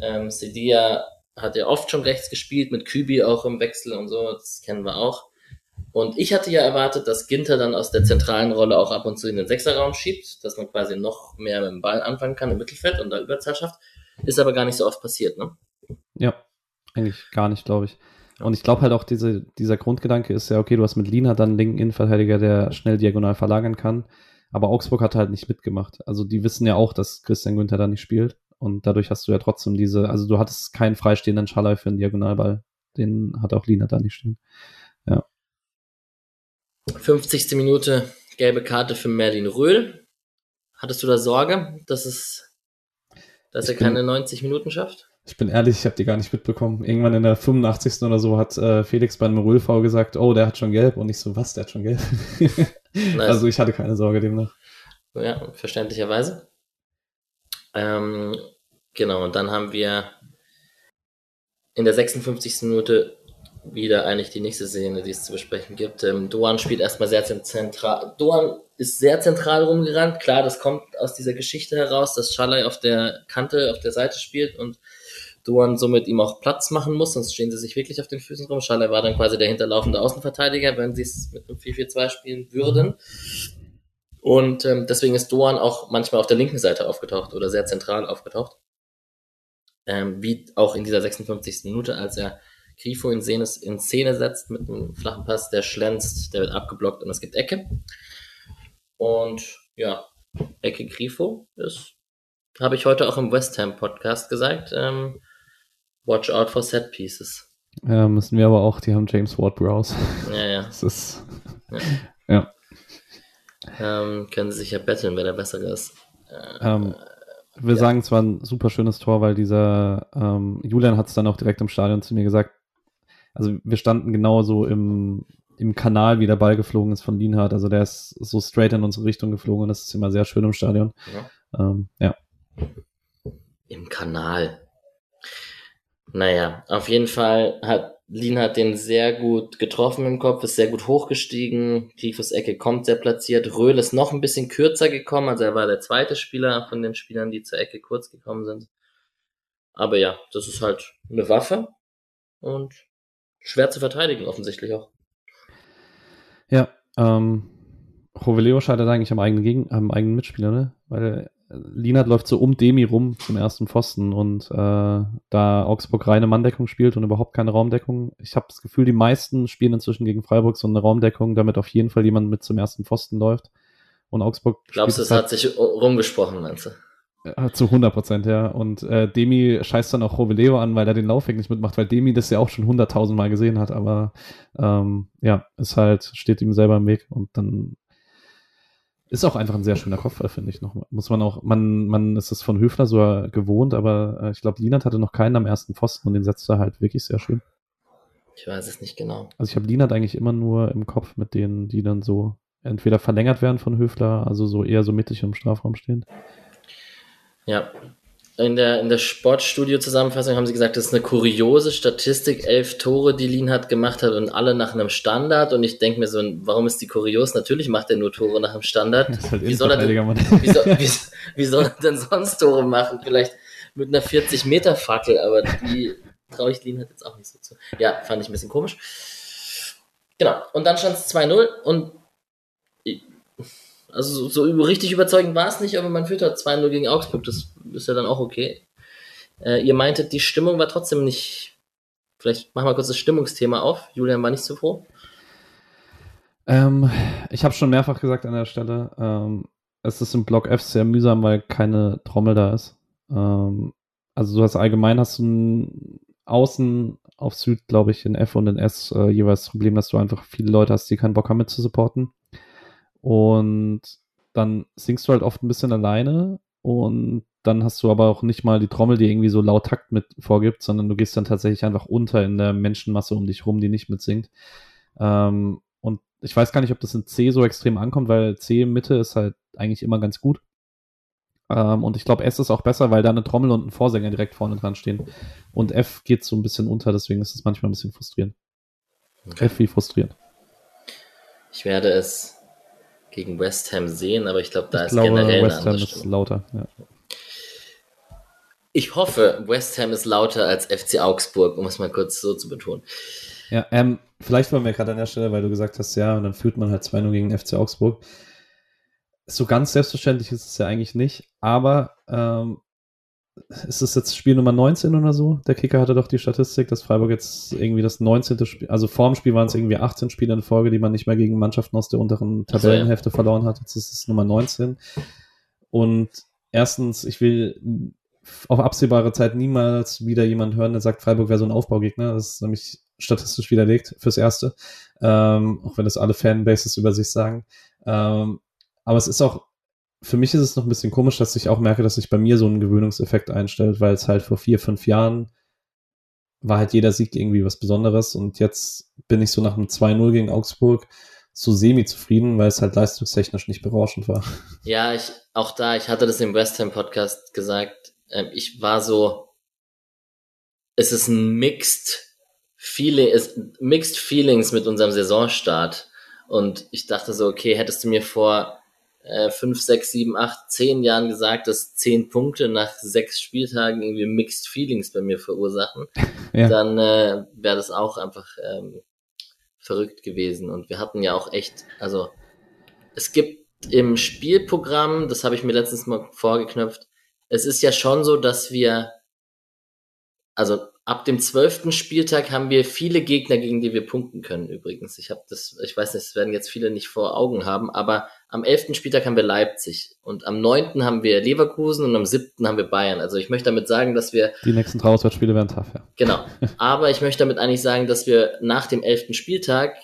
Ähm, Sedia hat ja oft schon rechts gespielt, mit Kübi auch im Wechsel und so, das kennen wir auch. Und ich hatte ja erwartet, dass Ginter dann aus der zentralen Rolle auch ab und zu in den Sechserraum schiebt, dass man quasi noch mehr mit dem Ball anfangen kann im Mittelfeld und da Überzahl schafft. Ist aber gar nicht so oft passiert, ne? Ja, eigentlich gar nicht, glaube ich. Und ich glaube halt auch, diese, dieser Grundgedanke ist ja, okay, du hast mit Lina dann einen linken Innenverteidiger, der schnell diagonal verlagern kann. Aber Augsburg hat halt nicht mitgemacht. Also die wissen ja auch, dass Christian Günther da nicht spielt. Und dadurch hast du ja trotzdem diese, also du hattest keinen freistehenden Schalay für einen Diagonalball. Den hat auch Lina da nicht stehen. 50. Minute, gelbe Karte für Merlin Röhl. Hattest du da Sorge, dass es, dass Ich er bin- keine 90 Minuten schafft? Ich bin ehrlich, ich habe die gar nicht mitbekommen. Irgendwann in der 85. oder so hat äh, Felix bei einem Röhl-V gesagt, oh, der hat schon gelb. Und ich so, was, der hat schon gelb? Nice. Also ich hatte keine Sorge demnach. Ja, verständlicherweise. Ähm, genau, und dann haben wir in der 56. Minute wieder eigentlich die nächste Szene, die es zu besprechen gibt. Ähm, Doan spielt erstmal sehr zentral. Doan ist sehr zentral rumgerannt. Klar, das kommt aus dieser Geschichte heraus, dass Schalay auf der Kante, auf der Seite spielt und Doan somit ihm auch Platz machen muss, sonst stehen sie sich wirklich auf den Füßen rum. Schalay war dann quasi der hinterlaufende Außenverteidiger, wenn sie es mit einem 4-4-2 spielen würden. Und ähm, deswegen ist Doan auch manchmal auf der linken Seite aufgetaucht oder sehr zentral aufgetaucht. Ähm, wie auch in dieser 56. Minute, als er Grifo in Szene, in Szene setzt mit einem flachen Pass, der schlänzt, der wird abgeblockt und es gibt Ecke. Und ja, Ecke Grifo ist, habe ich heute auch im West Ham Podcast gesagt, ähm, watch out for set pieces. Ja, müssen wir aber auch, die haben James Ward Browse. Ja, ja. Das ist, Ähm, können sie sich ja betteln, wer der bessere ist. Äh, ähm, wir Ja. sagen zwar ein super schönes Tor, weil dieser ähm, Julian hat es dann auch direkt im Stadion zu mir gesagt. Also wir standen genauso im, im Kanal, wie der Ball geflogen ist von Lienhardt. Also der ist so straight in unsere Richtung geflogen und das ist immer sehr schön im Stadion. ja. Ähm, ja. Im Kanal. Naja, auf jeden Fall hat Lin hat den sehr gut getroffen im Kopf, ist sehr gut hochgestiegen. Grifos Ecke kommt sehr platziert. Röhl ist noch ein bisschen kürzer gekommen, also er war der zweite Spieler von den Spielern, die zur Ecke kurz gekommen sind. Aber ja, das ist halt eine Waffe und schwer zu verteidigen, offensichtlich auch. Ja, ähm, Joveleo scheitert eigentlich am eigenen, Gegen am eigenen Mitspieler, ne? Weil äh, Lienhardt läuft so um Demi rum zum ersten Pfosten und äh, da Augsburg reine Manndeckung spielt und überhaupt keine Raumdeckung. Ich habe das Gefühl, die meisten spielen inzwischen gegen Freiburg so eine Raumdeckung, damit auf jeden Fall jemand mit zum ersten Pfosten läuft. Und Augsburg Glaubst du, es spielt hat sich rumgesprochen, meinst du? Äh, zu 100 Prozent, ja. Und äh, Demi scheißt dann auch Joveleo an, weil er den Laufweg nicht mitmacht, weil Demi das ja auch schon hunderttausend Mal gesehen hat, aber ähm, ja, ist halt, steht ihm selber im Weg und dann ist auch einfach ein sehr schöner Kopfball, finde ich noch. Muss man auch, man, man ist es von Höfler so gewohnt, aber äh, ich glaube, Lienert hatte noch keinen am ersten Pfosten und den setzt er halt wirklich sehr schön. Ich weiß es nicht genau. Also ich habe Lienert eigentlich immer nur im Kopf mit denen, die dann so entweder verlängert werden von Höfler, also so eher so mittig im Strafraum stehen. Ja. In der, in der Sportstudio-Zusammenfassung haben sie gesagt, das ist eine kuriose Statistik, elf Tore, die Lienhardt gemacht hat und alle nach einem Standard. Und ich denke mir so, warum ist die kurios? Natürlich macht er nur Tore nach einem Standard. Halt Wie soll, er denn, wie, soll, wie, wie soll er denn sonst Tore machen? Vielleicht mit einer 40-Meter-Fackel, aber die traue ich Lienhardt jetzt auch nicht so zu. Ja, fand ich ein bisschen komisch. Genau. Und dann stand es 2-0 und also so, so richtig überzeugend war es nicht, aber man führt halt 2-0 gegen Augsburg, das ist ja dann auch okay. Äh, ihr meintet, die Stimmung war trotzdem nicht. Vielleicht machen wir kurz das Stimmungsthema auf. Julian war nicht so froh. Ähm, ich habe schon mehrfach gesagt an der Stelle, ähm, es ist im Block F sehr mühsam, weil keine Trommel da ist. Ähm, also du hast allgemein hast du Außen auf Süd, glaube ich, in F und in S äh, jeweils das Problem, dass du einfach viele Leute hast, die keinen Bock haben mit zu supporten. Und dann singst du halt oft ein bisschen alleine und dann hast du aber auch nicht mal die Trommel, die irgendwie so laut Takt mit vorgibt, sondern du gehst dann tatsächlich einfach unter in der Menschenmasse um dich rum, die nicht mitsingt. Ähm, und ich weiß gar nicht, ob das in C so extrem ankommt, weil C Mitte ist halt eigentlich immer ganz gut. Ähm, und ich glaube, S ist auch besser, weil da eine Trommel und ein Vorsänger direkt vorne dran stehen. Und F geht so ein bisschen unter, deswegen ist es manchmal ein bisschen frustrierend. Okay. F wie frustrierend. Ich werde es gegen West Ham sehen, aber ich glaube, da ich ist glaube, generell West Ham ist lauter. Ja. Ich hoffe, West Ham ist lauter als FC Augsburg, um es mal kurz so zu betonen. Ja, ähm, vielleicht wollen wir gerade an der Stelle, weil du gesagt hast, ja, und dann führt man halt 2-0 gegen FC Augsburg. So ganz selbstverständlich ist es ja eigentlich nicht, aber ähm, ist es jetzt Spiel Nummer 19 oder so? Der Kicker hatte doch die Statistik, dass Freiburg jetzt irgendwie das 19. Spiel, also vorm Spiel waren es irgendwie 18 Spiele in Folge, die man nicht mehr gegen Mannschaften aus der unteren Tabellenhälfte verloren hat. Jetzt ist es Nummer 19. Und erstens, ich will auf absehbare Zeit niemals wieder jemand hören, der sagt, Freiburg wäre so ein Aufbaugegner. Das ist nämlich statistisch widerlegt fürs Erste. Ähm, auch wenn das alle Fanbases über sich sagen. Ähm, aber es ist auch für mich ist es noch ein bisschen komisch, dass ich auch merke, dass sich bei mir so ein Gewöhnungseffekt einstellt, weil es halt vor vier, fünf Jahren war halt jeder Sieg irgendwie was Besonderes und jetzt bin ich so nach einem 2-0 gegen Augsburg so semi-zufrieden, weil es halt leistungstechnisch nicht berauschend war. Ja, ich, auch da, ich hatte das im West Ham Podcast gesagt, ähm, ich war so, es ist ein mixed feeling, es, mixed feelings mit unserem Saisonstart und ich dachte so, okay, hättest du mir vor äh, 5, 6, 7, 8, 10 Jahren gesagt, dass 10 Punkte nach sechs Spieltagen irgendwie Mixed Feelings bei mir verursachen, ja. dann äh, wäre das auch einfach ähm, verrückt gewesen. Und wir hatten ja auch echt, also es gibt im Spielprogramm, das habe ich mir letztens mal vorgeknöpft, es ist ja schon so, dass wir, also ab dem zwölften Spieltag haben wir viele Gegner, gegen die wir punkten können. Übrigens, ich habe das, ich weiß nicht, das werden jetzt viele nicht vor Augen haben, aber am elften Spieltag haben wir Leipzig und am neunten haben wir Leverkusen und am siebten haben wir Bayern. Also ich möchte damit sagen, dass wir die nächsten drei Auswärtsspiele werden tough. Ja. Genau. Aber ich möchte damit eigentlich sagen, dass wir nach dem elften Spieltag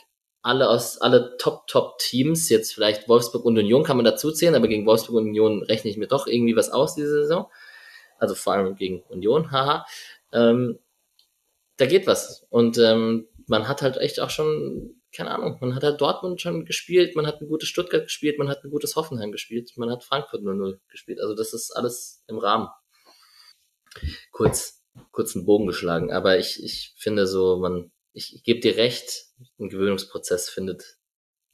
alle aus alle Top Top Teams jetzt vielleicht Wolfsburg und Union kann man dazu zählen, aber gegen Wolfsburg und Union rechne ich mir doch irgendwie was aus diese Saison. Also vor allem gegen Union, haha. Ähm, da geht was. Und ähm, man hat halt echt auch schon, keine Ahnung, man hat halt Dortmund schon gespielt, man hat ein gutes Stuttgart gespielt, man hat ein gutes Hoffenheim gespielt, man hat Frankfurt 0-0 gespielt. Also das ist alles im Rahmen. Kurz, kurz einen Bogen geschlagen. Aber ich, ich finde so, man, ich, ich gebe dir recht, ein Gewöhnungsprozess findet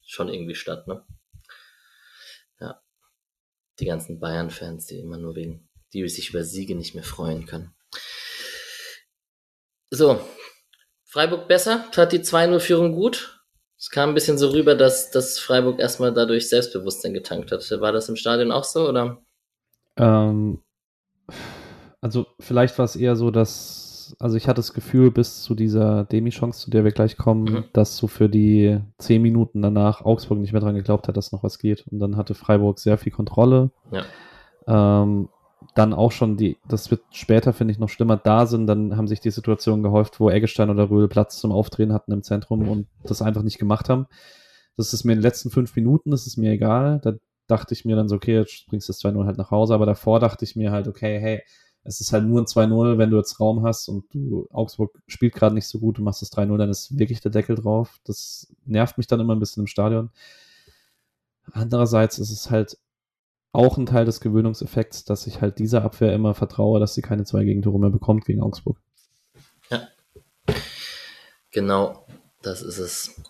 schon irgendwie statt, ne? Ja. Die ganzen Bayern-Fans, die immer nur wegen, die sich über Siege nicht mehr freuen können. So, Freiburg besser, tat die 2-0-Führung gut. Es kam ein bisschen so rüber, dass, dass Freiburg erstmal dadurch Selbstbewusstsein getankt hat. War das im Stadion auch so, oder? Ähm, also vielleicht war es eher so, dass, also ich hatte das Gefühl bis zu dieser Demi-Chance, zu der wir gleich kommen, mhm. dass so für die zehn Minuten danach Augsburg nicht mehr dran geglaubt hat, dass noch was geht. Und dann hatte Freiburg sehr viel Kontrolle. Ja. Ähm, dann auch schon die, das wird später, finde ich, noch schlimmer da sind, dann haben sich die Situationen gehäuft, wo Eggestein oder Röhl Platz zum Aufdrehen hatten im Zentrum und das einfach nicht gemacht haben. Das ist mir in den letzten fünf Minuten, das ist mir egal. Da dachte ich mir dann so, okay, jetzt bringst du das 2-0 halt nach Hause, aber davor dachte ich mir halt, okay, hey, es ist halt nur ein 2-0, wenn du jetzt Raum hast und du, Augsburg spielt gerade nicht so gut, du machst das 3-0, dann ist wirklich der Deckel drauf. Das nervt mich dann immer ein bisschen im Stadion. Andererseits ist es halt auch ein Teil des Gewöhnungseffekts, dass ich halt dieser Abwehr immer vertraue, dass sie keine zwei Gegentore mehr bekommt gegen Augsburg. Ja. Genau, das ist es.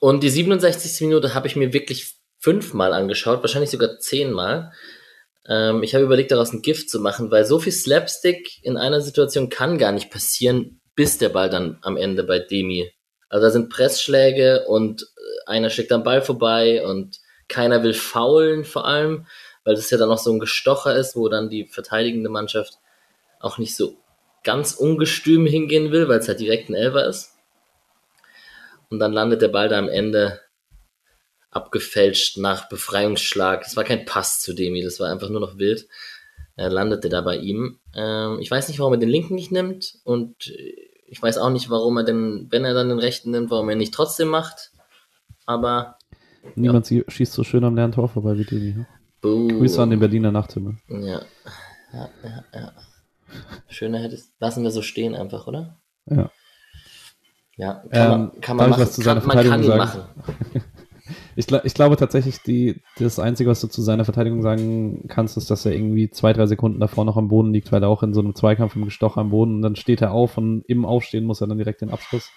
Und die 67. Minute habe ich mir wirklich fünfmal angeschaut, wahrscheinlich sogar zehnmal. Ähm, ich habe überlegt, daraus ein Gift zu machen, weil so viel Slapstick in einer Situation kann gar nicht passieren, bis der Ball dann am Ende bei Demi. Also da sind Pressschläge und äh, einer schlägt am Ball vorbei und keiner will faulen vor allem weil das ja dann noch so ein Gestocher ist, wo dann die verteidigende Mannschaft auch nicht so ganz ungestüm hingehen will, weil es halt direkt ein Elfer ist. Und dann landet der Ball da am Ende abgefälscht nach Befreiungsschlag. Das war kein Pass zu Demi, das war einfach nur noch wild. Er landete da bei ihm. Ähm, ich weiß nicht, warum er den linken nicht nimmt und ich weiß auch nicht, warum er denn, wenn er dann den rechten nimmt, warum er nicht trotzdem macht. Aber Niemand ja. schießt so schön am leeren Tor vorbei wie Demi. Ne? Buh. Grüße an den Berliner Nachthimmel. Ja. Ja, ja, ja. Schöner hätte es. Lassen wir so stehen einfach, oder? Ja. Ja, kann Ähm, man, kann man ich machen. was zu seiner kann, man kann Verteidigung machen. Ich, ich glaube tatsächlich, die, das Einzige, was du zu seiner Verteidigung sagen kannst, ist, dass er irgendwie zwei, drei Sekunden davor noch am Boden liegt, weil er auch in so einem Zweikampf im Gestoch am Boden und dann steht er auf und im Aufstehen muss er dann direkt den Abschluss.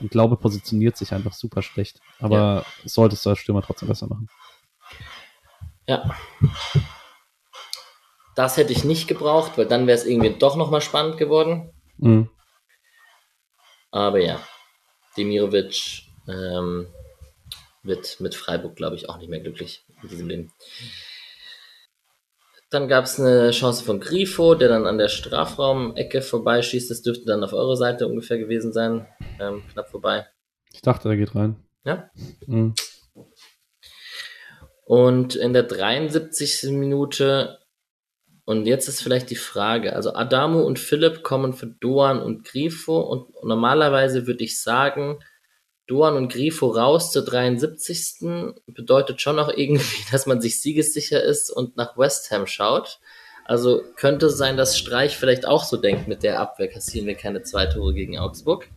Und glaube, positioniert sich einfach super schlecht. Aber solltest du als Stürmer trotzdem besser machen. Ja. Das hätte ich nicht gebraucht, weil dann wäre es irgendwie doch nochmal spannend geworden. Mhm. Aber ja, Demirovic ähm, wird mit Freiburg, glaube ich, auch nicht mehr glücklich in diesem Leben. Dann gab es eine Chance von Grifo, der dann an der Strafraum-Ecke vorbeischießt. Das dürfte dann auf eurer Seite ungefähr gewesen sein. Ähm, knapp vorbei. Ich dachte, er geht rein. Ja. Mhm. Und in der 73. Minute, und jetzt ist vielleicht die Frage, also Adamo und Philipp kommen für Doan und Grifo und normalerweise würde ich sagen, Doan und Grifo raus zur 73. bedeutet schon auch irgendwie, dass man sich siegessicher ist und nach West Ham schaut. Also könnte es sein, dass Streich vielleicht auch so denkt, mit der Abwehr kassieren wir keine zwei Tore gegen Augsburg.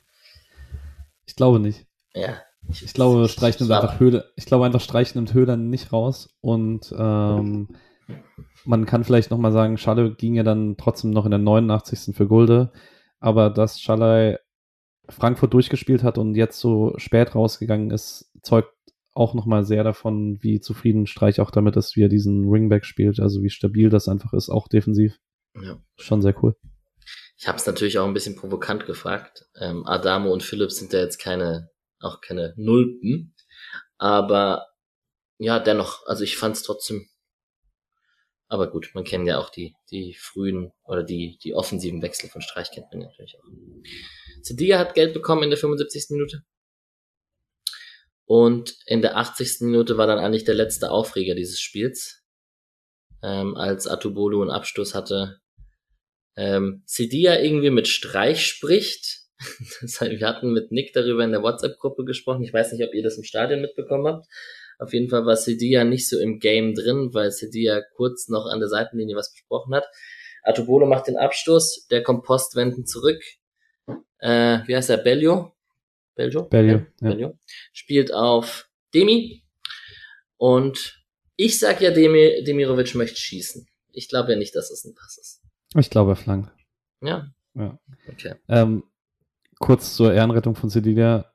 Ich glaube nicht. Ja. Ich glaube, Streich nimmt einfach Höhle. Ich glaube einfach, Streich nimmt Höhler nicht raus und ähm, man kann vielleicht nochmal sagen, Schalle ging ja dann trotzdem noch in der 89. für Gulde, aber dass Schalle Frankfurt durchgespielt hat und jetzt so spät rausgegangen ist, zeugt auch nochmal sehr davon, wie zufrieden Streich auch damit ist, wie er diesen Ringback spielt, also wie stabil das einfach ist, auch defensiv. Ja. Schon sehr cool. Ich habe es natürlich auch ein bisschen provokant gefragt. Ähm, Adamo und Philipp sind ja jetzt keine, auch keine Nulpen. Aber ja, dennoch, also ich fand es trotzdem. Aber gut, man kennt ja auch die, die frühen oder die, die offensiven Wechsel von Streich kennt man natürlich auch. Zediga hat Geld bekommen in der 75. Minute. Und in der 80. Minute war dann eigentlich der letzte Aufreger dieses Spiels. Ähm, als Atubolu einen Abstoß hatte, ähm, Cedia irgendwie mit Streich spricht. Das heißt, wir hatten mit Nick darüber in der WhatsApp-Gruppe gesprochen. Ich weiß nicht, ob ihr das im Stadion mitbekommen habt. Auf jeden Fall war Cedia nicht so im Game drin, weil Cedia kurz noch an der Seitenlinie was besprochen hat. Atubolo macht den Abstoß, der kommt postwendend zurück. Äh, wie heißt er? Bellio? Bellio? Bellio, Ja, ja. Bellio. Spielt auf Demi. Und ich sag ja, Demi, Demirovic möchte schießen. Ich glaube ja nicht, dass es ein Pass ist. Ich glaube, er flankt. Ja, Ja. okay. Ähm, kurz zur Ehrenrettung von Cedilia.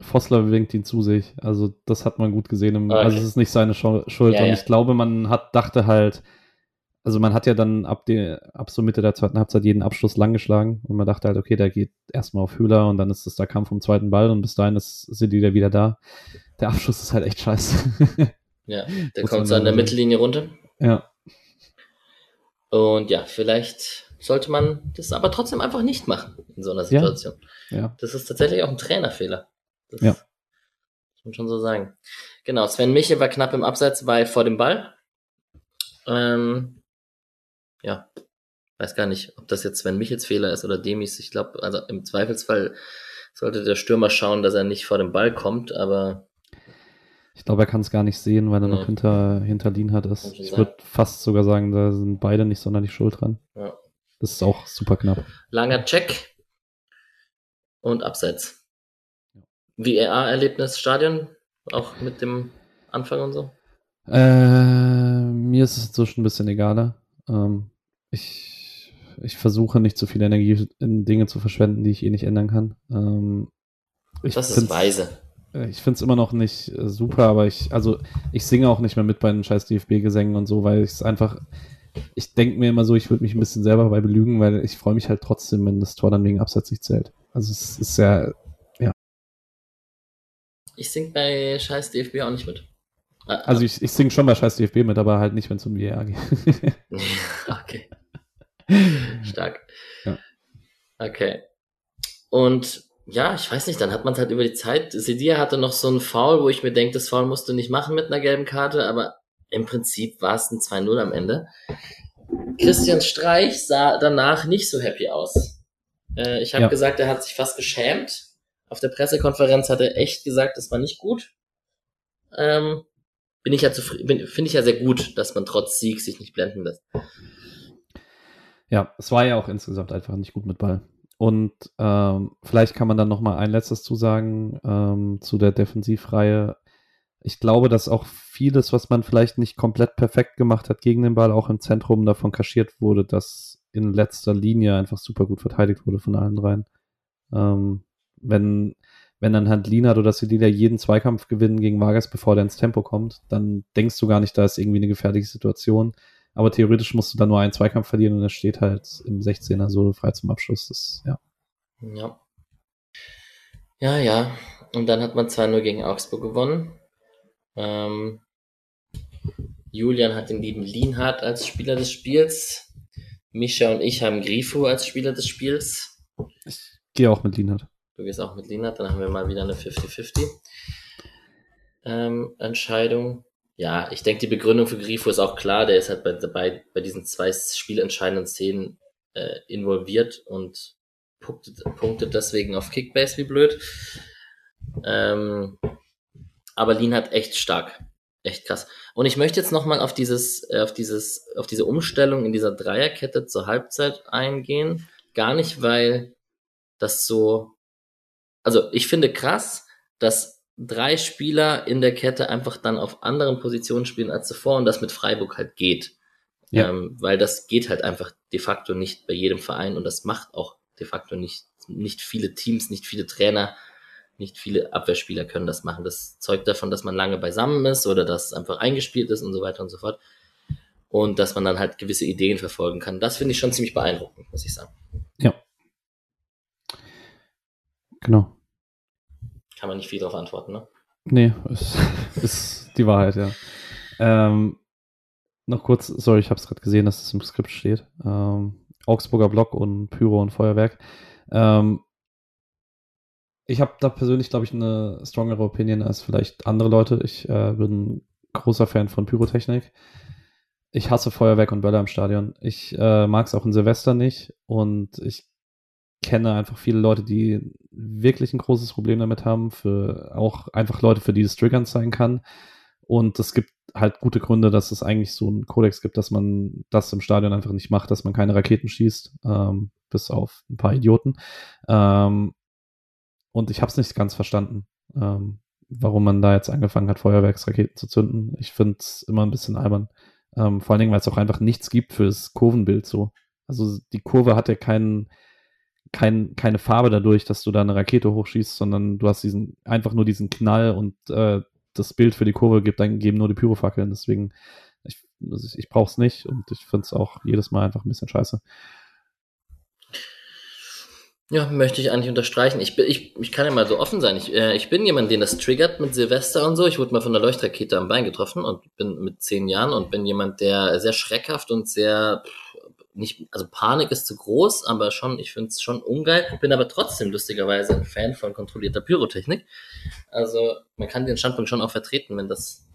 Vossler winkt ihn zu sich. Also das hat man gut gesehen. Im, Okay. Also es ist nicht seine Schuld. Ja, und ja. ich glaube, man hat dachte halt, also man hat ja dann ab, die, ab so Mitte der zweiten Halbzeit jeden Abschluss lang geschlagen und man dachte halt, okay, der geht erstmal auf Höhler und dann ist es der Kampf um den zweiten Ball und bis dahin ist Cedilia wieder da. Der Abschluss ist halt echt scheiße. Ja, der kommt so an der. Mittellinie runter. ja. Und ja, vielleicht sollte man das aber trotzdem einfach nicht machen in so einer Ja. Situation. Ja. Das ist tatsächlich auch ein Trainerfehler. Das Ja. muss man schon so sagen. Genau, Sven Michel war knapp im Abseits bei vor dem Ball. Ähm, ja, weiß gar nicht, ob das jetzt Sven Michels Fehler ist oder Demis. Ich glaube, also im Zweifelsfall sollte der Stürmer schauen, dass er nicht vor dem Ball kommt, aber Ich glaube, er kann es gar nicht sehen, weil er Nee. noch hinter, hinter Lienhardt ist. Kann schon Ich würde fast sogar sagen, da sind beide nicht sonderlich schuld dran. ja. Das ist auch super knapp. langer Check und Abseits. VAR-Erlebnis Stadion, auch mit dem Anfang und so. Äh, mir ist es inzwischen ein bisschen egaler. Ähm, ich, ich versuche nicht zu viel Energie in Dinge zu verschwenden, die ich eh nicht ändern kann. Ähm, ich Das ist weise. äh, Ich finde es immer noch nicht äh, super, aber ich, also ich singe auch nicht mehr mit bei den scheiß DFB-Gesängen und so, weil ich es einfach, ich denke mir immer so, ich würde mich ein bisschen selber dabei belügen, weil ich freue mich halt trotzdem, wenn das Tor dann wegen Abseits nicht zählt. Also es ist ja, Ich sing bei scheiß DFB auch nicht mit. Ah, also ich, ich singe schon bei scheiß DFB mit, aber halt nicht, wenn es um die VAR geht. okay. Stark. Ja. Okay. Und ja, ich weiß nicht, dann hat man es halt über die Zeit. Sedia hatte noch so einen Foul, wo ich mir denke, das Foul musst du nicht machen mit einer gelben Karte, aber im Prinzip war es ein 2-0 am Ende. Christian Streich sah danach nicht so happy aus. Äh, ich habe Ja. gesagt, er hat sich fast geschämt. Auf der Pressekonferenz hat er echt gesagt, das war nicht gut. Ähm, bin ich ja zufrieden, finde ich ja sehr gut, dass man trotz Sieg sich nicht blenden lässt. Ja, es war ja auch insgesamt einfach nicht gut mit Ball. Und ähm, vielleicht kann man dann noch mal ein letztes zusagen ähm, zu der Defensivreihe. Ich glaube, dass auch vieles, was man vielleicht nicht komplett perfekt gemacht hat gegen den Ball, auch im Zentrum davon kaschiert wurde, dass in letzter Linie einfach super gut verteidigt wurde von allen dreien. Ähm, wenn, wenn dann halt Linard oder Sedila jeden Zweikampf gewinnen gegen Vargas, bevor der ins Tempo kommt, dann denkst du gar nicht, da ist irgendwie eine gefährliche Situation. Aber theoretisch musst du dann nur einen Zweikampf verlieren und er steht halt im 16er so frei zum Abschluss. Das, ja. Ja. Ja, ja. Und dann hat man 2-0 gegen Augsburg gewonnen. Ähm, Julian hat den lieben Lienhardt als Spieler des Spiels. Mischa und ich haben Grifo als Spieler des Spiels. Ich gehe auch mit Lienhardt. Du gehst auch mit Lienhardt, dann haben wir mal wieder eine 50-50 ähm, Entscheidung ja, ich denke, die Begründung für Grifo ist auch klar. Der ist halt bei, bei, bei diesen zwei spielentscheidenden Szenen äh, involviert und punktet, punktet deswegen auf Kickbase wie blöd. Ähm, aber Lean hat echt stark. Echt krass. Und ich möchte jetzt nochmal auf dieses, äh, auf dieses, auf diese Umstellung in dieser Dreierkette zur Halbzeit eingehen. Gar nicht, weil das so, also ich finde krass, dass drei Spieler in der Kette einfach dann auf anderen Positionen spielen als zuvor und das mit Freiburg halt geht. Ja. Ähm, weil das geht halt einfach de facto nicht bei jedem Verein und das macht auch de facto nicht, nicht viele Teams, nicht viele Trainer, nicht viele Abwehrspieler können das machen. Das zeugt davon, dass man lange beisammen ist oder dass es einfach eingespielt ist und so weiter und so fort. Und dass man dann halt gewisse Ideen verfolgen kann. Das finde ich schon ziemlich beeindruckend, muss ich sagen. Ja. Genau. Kann man nicht viel darauf antworten, ne? Nee, ist, ist die Wahrheit, ja. Ähm, noch kurz, sorry, ich habe es gerade gesehen, dass es im Skript steht. Ähm, Augsburger Block und Pyro und Feuerwerk. Ähm, ich habe da persönlich, glaube ich, eine strongere Opinion als vielleicht andere Leute. Ich äh, bin großer Fan von Pyrotechnik. Ich hasse Feuerwerk und Böller im Stadion. Ich äh, mag es auch in Silvester nicht und ich kenne einfach viele Leute, die wirklich ein großes Problem damit haben, für auch einfach Leute, für die es triggern sein kann. Und es gibt halt gute Gründe, dass es eigentlich so einen Kodex gibt, dass man das im Stadion einfach nicht macht, dass man keine Raketen schießt, ähm, bis auf ein paar Idioten. Ähm, und ich habe es nicht ganz verstanden, ähm, warum man da jetzt angefangen hat, Feuerwerksraketen zu zünden. Ich finde es immer ein bisschen albern. Ähm, vor allen Dingen, weil es auch einfach nichts gibt fürs Kurvenbild so. Also die Kurve hat ja keinen kein, keine Farbe dadurch, dass du da eine Rakete hochschießt, sondern du hast diesen, einfach nur diesen Knall und äh, das Bild für die Kurve gibt dann geben nur die Pyrofackeln. Deswegen, ich, also ich brauche es nicht und ich finde es auch jedes Mal einfach ein bisschen scheiße. Ja, möchte ich eigentlich unterstreichen. Ich, bin, ich, ich kann ja mal so offen sein. Ich, äh, ich bin jemand, den das triggert mit Silvester und so. Ich wurde mal von der Leuchtrakete am Bein getroffen und bin mit zehn Jahren und bin jemand, der sehr schreckhaft und sehr nicht, also Panik ist zu groß, aber schon, ich finde es schon ungeil. Bin aber trotzdem lustigerweise ein Fan von kontrollierter Pyrotechnik. Also man kann den Standpunkt schon auch vertreten, wenn das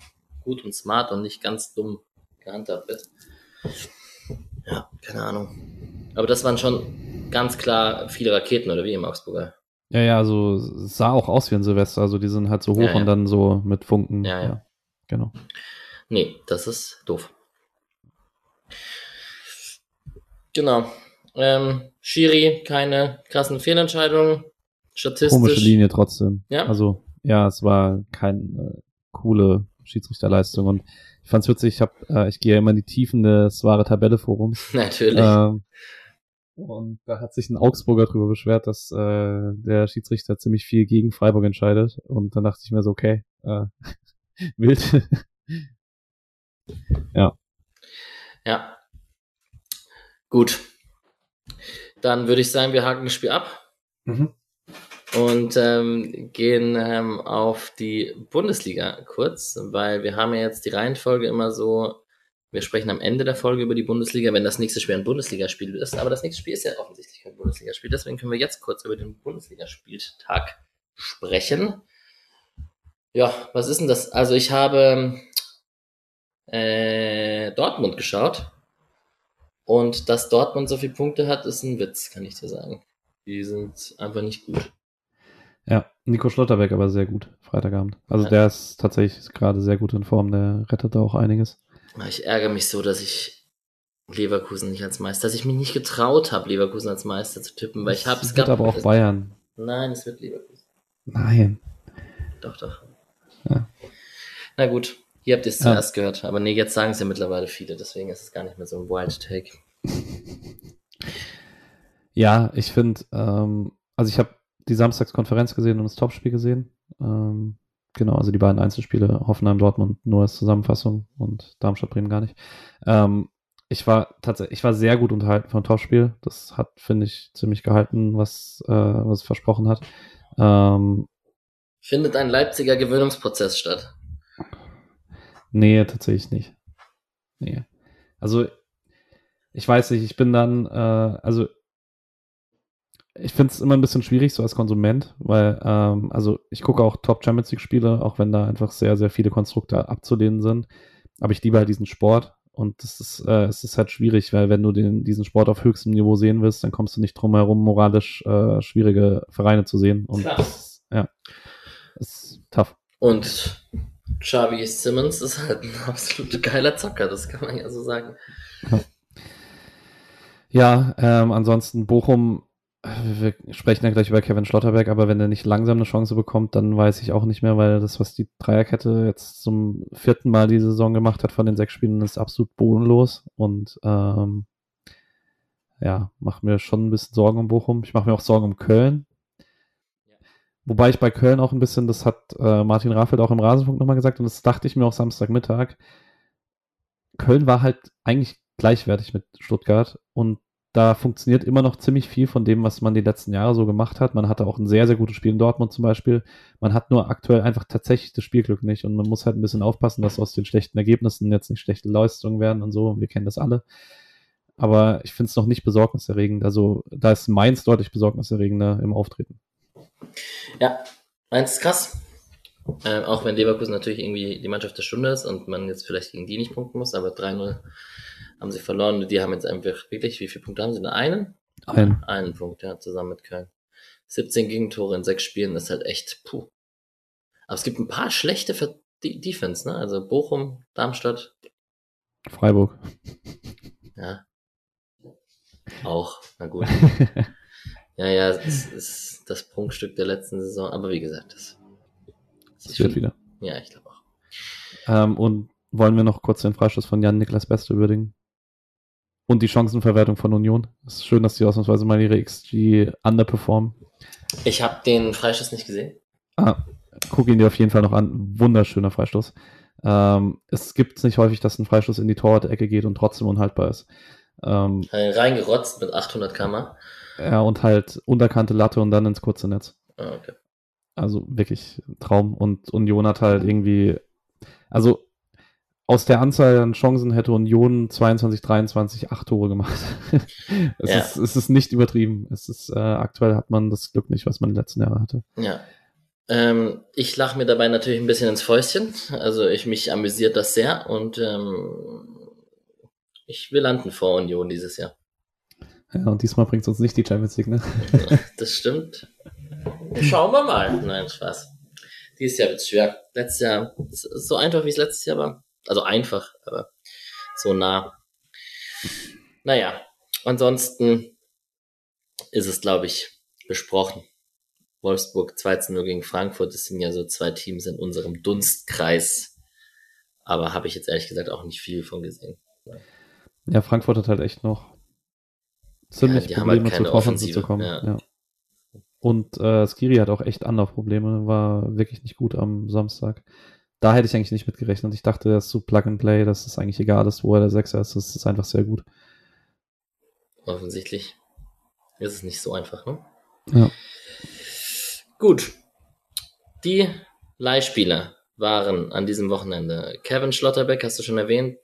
gut und smart und nicht ganz dumm gehandhabt wird. Ja, keine Ahnung. Aber das waren schon ganz klar viele Raketen, oder wie im Augsburger? Ja, ja, also sah auch aus wie ein Silvester. Also die sind halt so hoch ja, ja. und dann so mit Funken. Ja, ja, ja. Genau. Nee, das ist doof. Genau. Ähm, Schiri, keine krassen Fehlentscheidungen. Statistisch. Komische Linie trotzdem. Ja. Also, ja, es war keine äh, coole Schiedsrichterleistung und ich fand's witzig, ich hab, äh, ich gehe ja immer in die Tiefen des wahre Tabelle Forums. Natürlich. Ähm, und da hat sich ein Augsburger drüber beschwert, dass äh, der Schiedsrichter ziemlich viel gegen Freiburg entscheidet. Und dann dachte ich mir so, okay, äh, wild. ja. Ja, Gut. Dann würde ich sagen, wir haken das Spiel ab. Mhm. Und ähm, gehen ähm, auf die Bundesliga kurz, weil wir haben ja jetzt die Reihenfolge immer so, wir sprechen am Ende der Folge über die Bundesliga, wenn das nächste Spiel ein Bundesligaspiel ist. Aber das nächste Spiel ist ja offensichtlich kein Bundesligaspiel. Deswegen können wir jetzt kurz über den Bundesligaspieltag sprechen. Ja, was ist denn das? Also ich habe äh, Dortmund geschaut und dass Dortmund so viele Punkte hat, ist ein Witz, kann ich dir sagen. Die sind einfach nicht gut. Ja, Nico Schlotterbeck aber sehr gut, Freitagabend. Also ja. der ist tatsächlich gerade sehr gut in Form, der rettet da auch einiges. Ich ärgere mich so, dass ich Leverkusen nicht als Meister, dass ich mich nicht getraut habe, Leverkusen als Meister zu tippen, weil ich habe es gab. aber auch Bayern. Nein, es wird Leverkusen. Nein. Doch, doch. Ja. Na gut, ihr habt es zuerst ja. gehört, aber nee, jetzt sagen es ja mittlerweile viele, deswegen ist es gar nicht mehr so ein Wild Take. ja, ich finde, ähm, also ich habe die Samstagskonferenz gesehen und das Topspiel gesehen. Ähm, genau, also die beiden Einzelspiele, Hoffenheim, Dortmund nur als Zusammenfassung und Darmstadt, Bremen gar nicht. Ähm, ich war tatsächlich, ich war sehr gut unterhalten vom Topspiel. Das hat, finde ich, ziemlich gehalten, was, äh, was es versprochen hat. Ähm, Findet ein Leipziger Gewöhnungsprozess statt? Nee, tatsächlich nicht. Nee. Also, ich weiß nicht, ich bin dann, äh, also ich finde es immer ein bisschen schwierig, so als Konsument, weil, ähm, also ich gucke auch Top Champions League-Spiele, auch wenn da einfach sehr, sehr viele Konstrukte abzulehnen sind. Aber ich liebe halt diesen Sport und das ist, äh, es ist halt schwierig, weil wenn du den, diesen Sport auf höchstem Niveau sehen willst, dann kommst du nicht drum herum, moralisch äh, schwierige Vereine zu sehen. Und Klar. das, ja, ist tough. Und Xavi Simmons ist halt ein absolut geiler Zocker, das kann man ja so sagen. Ja, ja ähm, ansonsten Bochum wir sprechen ja gleich über Kevin Schlotterberg, aber wenn er nicht langsam eine Chance bekommt, dann weiß ich auch nicht mehr, weil das, was die Dreierkette jetzt zum vierten Mal die Saison gemacht hat von den sechs Spielen, ist absolut bodenlos und ähm, ja, macht mir schon ein bisschen Sorgen um Bochum. Ich mache mir auch Sorgen um Köln. Wobei ich bei Köln auch ein bisschen, das hat äh, Martin Raffelt auch im Rasenfunk nochmal gesagt und das dachte ich mir auch Samstagmittag. Köln war halt eigentlich gleichwertig mit Stuttgart und da funktioniert immer noch ziemlich viel von dem, was man die letzten Jahre so gemacht hat. Man hatte auch ein sehr, sehr gutes Spiel in Dortmund zum Beispiel. Man hat nur aktuell einfach tatsächlich das Spielglück nicht und man muss halt ein bisschen aufpassen, dass aus den schlechten Ergebnissen jetzt nicht schlechte Leistungen werden und so. Wir kennen das alle. Aber ich finde es noch nicht besorgniserregend. Also da ist Mainz deutlich besorgniserregender im Auftreten. Ja, Mainz ist krass. Äh, auch wenn Leverkusen natürlich irgendwie die Mannschaft der Stunde ist und man jetzt vielleicht gegen die nicht punkten muss, aber 3-0 haben sie verloren. Die haben jetzt einfach wirklich, wie viele Punkte haben sie? Einen? Einen. Einen Punkt, ja, zusammen mit Köln. 17 Gegentore in sechs Spielen ist halt echt, puh. Aber es gibt ein paar schlechte Ver Defense, ne? Also Bochum, Darmstadt. Freiburg. Ja. Auch, na gut. ja, ja, es ist das Prunkstück der letzten Saison, aber wie gesagt, das, das, das wird wieder. Ja, ich glaube auch. Ähm, und wollen wir noch kurz den Freistoß von Jan Niklas Beste würdigen? Und die Chancenverwertung von Union. Es ist schön, dass die ausnahmsweise mal ihre XG underperformen. Ich habe den Freistoß nicht gesehen. Ah, guck ihn dir auf jeden Fall noch an. Wunderschöner Freistoß. Ähm, es gibt nicht häufig, dass ein Freistoß in die Torwart-Ecke geht und trotzdem unhaltbar ist. Ähm, Reingerotzt mit 800 km. Ja, und halt unterkante Latte und dann ins kurze Netz. Ah, okay. Also wirklich Traum. Und Union hat halt irgendwie, also aus der Anzahl an Chancen hätte Union 22, 23 acht Tore gemacht. es, ja. ist, es ist nicht übertrieben. Es ist, äh, aktuell hat man das Glück nicht, was man in den letzten Jahren hatte. Ja. Ähm, ich lache mir dabei natürlich ein bisschen ins Fäustchen. Also ich mich amüsiert das sehr und ähm, ich will landen vor Union dieses Jahr. Ja, und diesmal bringt es uns nicht die Champions League, ne? das stimmt. Schauen wir mal. Nein, Spaß. Dieses Jahr wird es schwer. Letztes Jahr, so einfach wie es letztes Jahr war. Also einfach, aber so nah. Naja, ansonsten ist es, glaube ich, besprochen. Wolfsburg 2-0 gegen Frankfurt, das sind ja so zwei Teams in unserem Dunstkreis. Aber habe ich jetzt ehrlich gesagt auch nicht viel von gesehen. Ja, Frankfurt hat halt echt noch ziemlich ja, Probleme halt zu Torchancen zu kommen. Ja. ja. Und äh, Skiri hat auch echt Anlaufprobleme, war wirklich nicht gut am Samstag da hätte ich eigentlich nicht mit gerechnet. Ich dachte, das ist so Plug and Play, dass es eigentlich egal ist, wo er der Sechser ist. Das ist einfach sehr gut. Offensichtlich ist es nicht so einfach, ne? Ja. Gut. Die Leihspieler waren an diesem Wochenende Kevin Schlotterbeck, hast du schon erwähnt,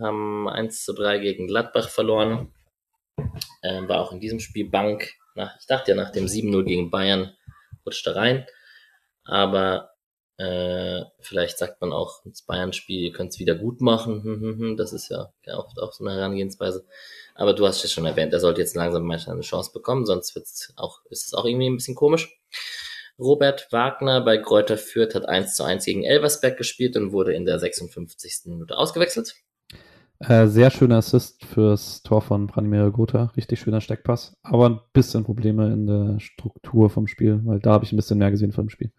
haben 1 zu 3 gegen Gladbach verloren. Ähm, war auch in diesem Spiel Bank. Nach, ich dachte ja, nach dem 7-0 gegen Bayern rutscht er rein. Aber äh, vielleicht sagt man auch, das Bayern-Spiel, ihr könnt es wieder gut machen. Hm, hm, hm, das ist ja oft auch so eine Herangehensweise. Aber du hast es schon erwähnt, er sollte jetzt langsam mal eine Chance bekommen, sonst wird's auch, ist es auch irgendwie ein bisschen komisch. Robert Wagner bei Kräuter Fürth hat 1 zu 1 gegen Elversberg gespielt und wurde in der 56. Minute ausgewechselt. Äh, sehr schöner Assist fürs Tor von Branimir Gotha. Richtig schöner Steckpass. Aber ein bisschen Probleme in der Struktur vom Spiel, weil da habe ich ein bisschen mehr gesehen vom Spiel.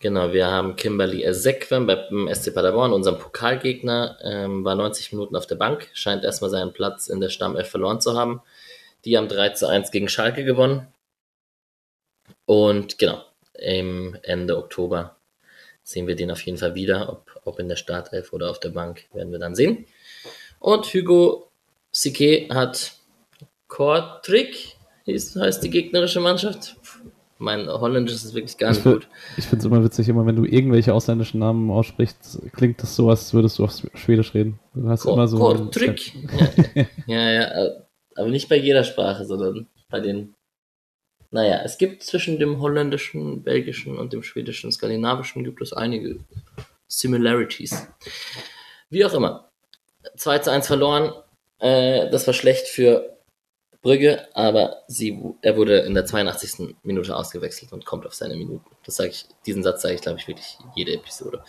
Genau, wir haben Kimberly Ezekwem beim SC Paderborn, unserem Pokalgegner, ähm, war 90 Minuten auf der Bank, scheint erstmal seinen Platz in der Stammelf verloren zu haben. Die haben 3 zu 1 gegen Schalke gewonnen. Und genau, im Ende Oktober sehen wir den auf jeden Fall wieder, ob, ob in der Startelf oder auf der Bank, werden wir dann sehen. Und Hugo Sique hat Kortrik, heißt die gegnerische Mannschaft. Mein Holländisch ist wirklich gar nicht ich gut. Ich finde es immer witzig, immer wenn du irgendwelche ausländischen Namen aussprichst, klingt das so, als würdest du auf Schwedisch reden. Du hast Kor immer so. Kortrik. ja, ja, ja, aber nicht bei jeder Sprache, sondern bei den naja, es gibt zwischen dem holländischen, belgischen und dem schwedischen, skandinavischen gibt es einige Similarities. Wie auch immer. 2 zu 1 verloren. Äh, das war schlecht für Brügge, aber sie, er wurde in der 82. Minute ausgewechselt und kommt auf seine Minuten. Das sage ich, diesen Satz sage ich, glaube ich, wirklich jede Episode.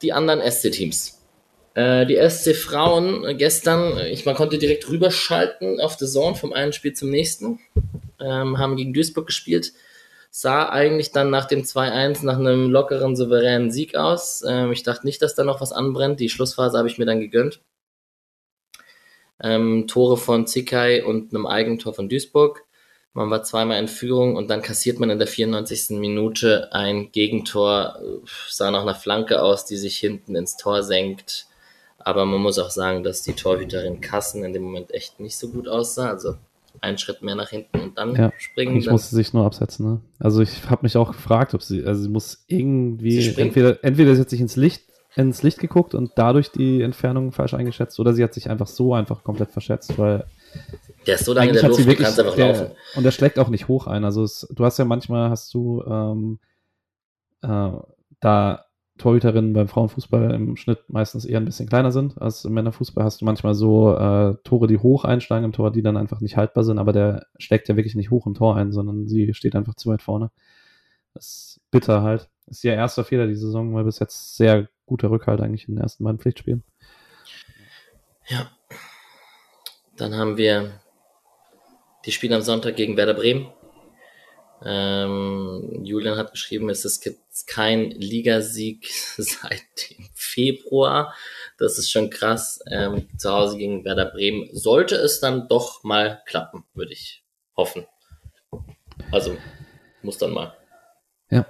Die anderen SC-Teams. Äh, die SC Frauen gestern, ich, man konnte direkt rüberschalten auf The Zone vom einen Spiel zum nächsten ähm, haben gegen Duisburg gespielt. Sah eigentlich dann nach dem 2-1 nach einem lockeren, souveränen Sieg aus. Ähm, ich dachte nicht, dass da noch was anbrennt. Die Schlussphase habe ich mir dann gegönnt. Ähm, Tore von Zikai und einem Eigentor von Duisburg. Man war zweimal in Führung und dann kassiert man in der 94. Minute ein Gegentor. Sah nach einer Flanke aus, die sich hinten ins Tor senkt. Aber man muss auch sagen, dass die Torhüterin Kassen in dem Moment echt nicht so gut aussah. Also einen Schritt mehr nach hinten und dann ja, springen. Ich musste sich nur absetzen. Ne? Also ich habe mich auch gefragt, ob sie, also sie muss irgendwie, entweder, entweder sie hat sich ins Licht, ins Licht geguckt und dadurch die Entfernung falsch eingeschätzt oder sie hat sich einfach so einfach komplett verschätzt, weil der ist so lange in der Luft, wirklich, du kannst einfach der, laufen. Und der schlägt auch nicht hoch ein. Also es, du hast ja manchmal, hast du ähm, äh, da Torhüterinnen beim Frauenfußball im Schnitt meistens eher ein bisschen kleiner sind als im Männerfußball. Hast du manchmal so äh, Tore, die hoch einschlagen im Tor, die dann einfach nicht haltbar sind, aber der steckt ja wirklich nicht hoch im Tor ein, sondern sie steht einfach zu weit vorne. Das ist bitter halt. Das ist ihr erster Fehler die Saison, weil bis jetzt sehr guter Rückhalt eigentlich in den ersten beiden Pflichtspielen. Ja. Dann haben wir die Spiele am Sonntag gegen Werder Bremen. Ähm, Julian hat geschrieben, es gibt kein Ligasieg seit dem Februar. Das ist schon krass. Ähm, zu Hause gegen Werder Bremen sollte es dann doch mal klappen, würde ich hoffen. Also muss dann mal. Ja.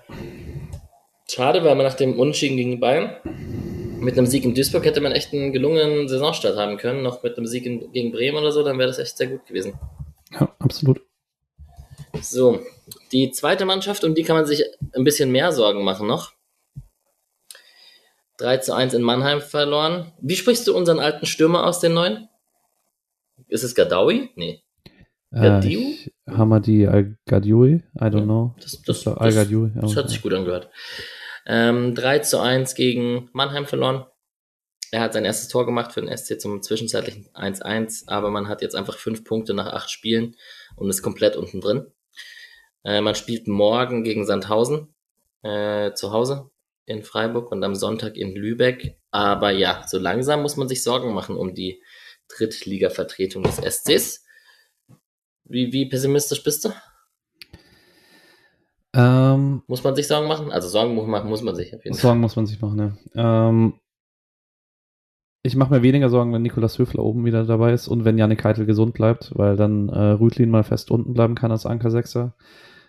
Schade, weil man nach dem Unentschieden gegen Bayern mit einem Sieg in Duisburg hätte man echt einen gelungenen Saisonstart haben können. Noch mit einem Sieg in, gegen Bremen oder so, dann wäre das echt sehr gut gewesen. Ja, absolut. So, die zweite Mannschaft, um die kann man sich ein bisschen mehr Sorgen machen noch. 3 zu 1 in Mannheim verloren. Wie sprichst du unseren alten Stürmer aus, den neuen? Ist es Gadawi? Nee. Gadiu? Äh, Hamadi Al-Gadioui? I don't know. Das, das, das, das, das hat sich gut angehört. Ähm, 3 zu 1 gegen Mannheim verloren. Er hat sein erstes Tor gemacht für den SC zum zwischenzeitlichen 1-1, aber man hat jetzt einfach fünf Punkte nach acht Spielen und ist komplett unten drin. Äh, man spielt morgen gegen Sandhausen äh, zu Hause in Freiburg und am Sonntag in Lübeck. Aber ja, so langsam muss man sich Sorgen machen um die Drittliga-Vertretung des SCs. Wie, wie pessimistisch bist du? Ähm, muss man sich Sorgen machen? Also Sorgen machen muss man sich auf jeden Fall. Sorgen muss man sich machen, ja. Ähm, ich mache mir weniger Sorgen, wenn Nikolas Höfler oben wieder dabei ist und wenn Janik Keitel gesund bleibt, weil dann äh, Rütlin mal fest unten bleiben kann als Anker Sechser.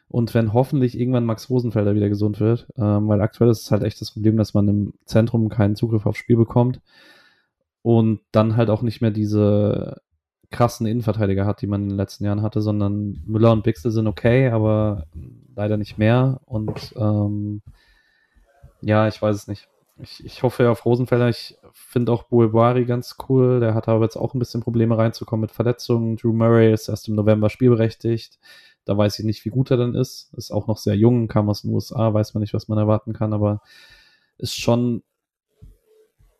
Und wenn hoffentlich irgendwann Max Rosenfelder wieder gesund wird, ähm, weil aktuell ist es halt echt das Problem, dass man im Zentrum keinen Zugriff aufs Spiel bekommt und dann halt auch nicht mehr diese krassen Innenverteidiger hat, die man in den letzten Jahren hatte, sondern Müller und Bixel sind okay, aber leider nicht mehr. Und ähm, ja, ich weiß es nicht. Ich, ich hoffe auf Rosenfelder. Ich finde auch Bouebari ganz cool. Der hat aber jetzt auch ein bisschen Probleme reinzukommen mit Verletzungen. Drew Murray ist erst im November spielberechtigt. Da weiß ich nicht, wie gut er dann ist. Ist auch noch sehr jung, kam aus den USA, weiß man nicht, was man erwarten kann, aber ist schon.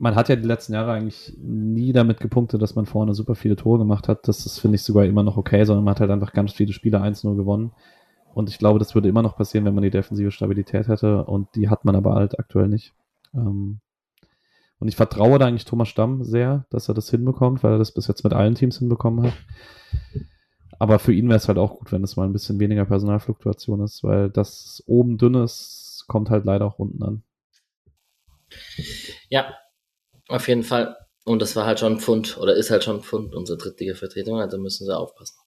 Man hat ja die letzten Jahre eigentlich nie damit gepunktet, dass man vorne super viele Tore gemacht hat. Das ist, finde ich, sogar immer noch okay, sondern man hat halt einfach ganz viele Spiele 1-0 gewonnen. und ich glaube, das würde immer noch passieren, wenn man die defensive Stabilität hätte. Und die hat man aber halt aktuell nicht. Ähm, und ich vertraue da eigentlich Thomas Stamm sehr, dass er das hinbekommt, weil er das bis jetzt mit allen Teams hinbekommen hat. Aber für ihn wäre es halt auch gut, wenn es mal ein bisschen weniger Personalfluktuation ist, weil das oben dünnes kommt halt leider auch unten an. Ja, auf jeden Fall. Und das war halt schon ein Pfund oder ist halt schon ein Pfund, unsere drittige Vertretung, also müssen sie aufpassen.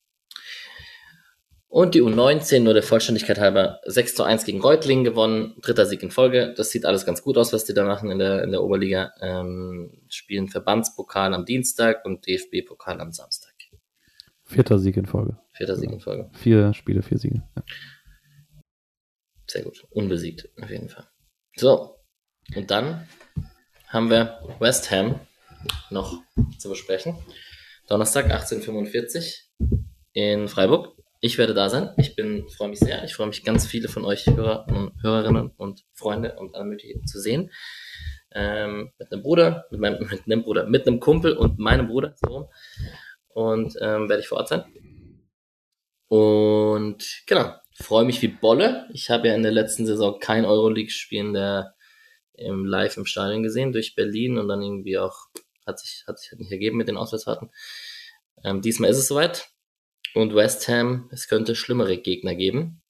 Und die U19, nur der Vollständigkeit halber, 6 zu 1 gegen Reutlingen gewonnen, dritter Sieg in Folge. Das sieht alles ganz gut aus, was die da machen in der, in der Oberliga. Ähm, spielen Verbandspokal am Dienstag und DFB-Pokal am Samstag. Vierter Sieg in Folge. Vierter Sieg in Folge. Vier Spiele, vier Siege. Ja. Sehr gut. Unbesiegt, auf jeden Fall. So. Und dann haben wir West Ham noch zu besprechen. Donnerstag 18.45 in Freiburg. Ich werde da sein. Ich bin, freue mich sehr. Ich freue mich, ganz viele von euch Hörer und Hörerinnen und Freunde und alle möglichen zu sehen. Ähm, mit einem Bruder, mit meinem, mit einem Bruder, mit einem Kumpel und meinem Bruder, so. Und ähm, werde ich vor Ort sein. Und genau, freue mich wie Bolle. Ich habe ja in der letzten Saison kein Euroleague-Spiel in der im live im Stadion gesehen durch Berlin und dann irgendwie auch hat sich hat sich halt nicht ergeben mit den Auswärtsfahrten. Ähm, diesmal ist es soweit und West Ham, es könnte schlimmere Gegner geben.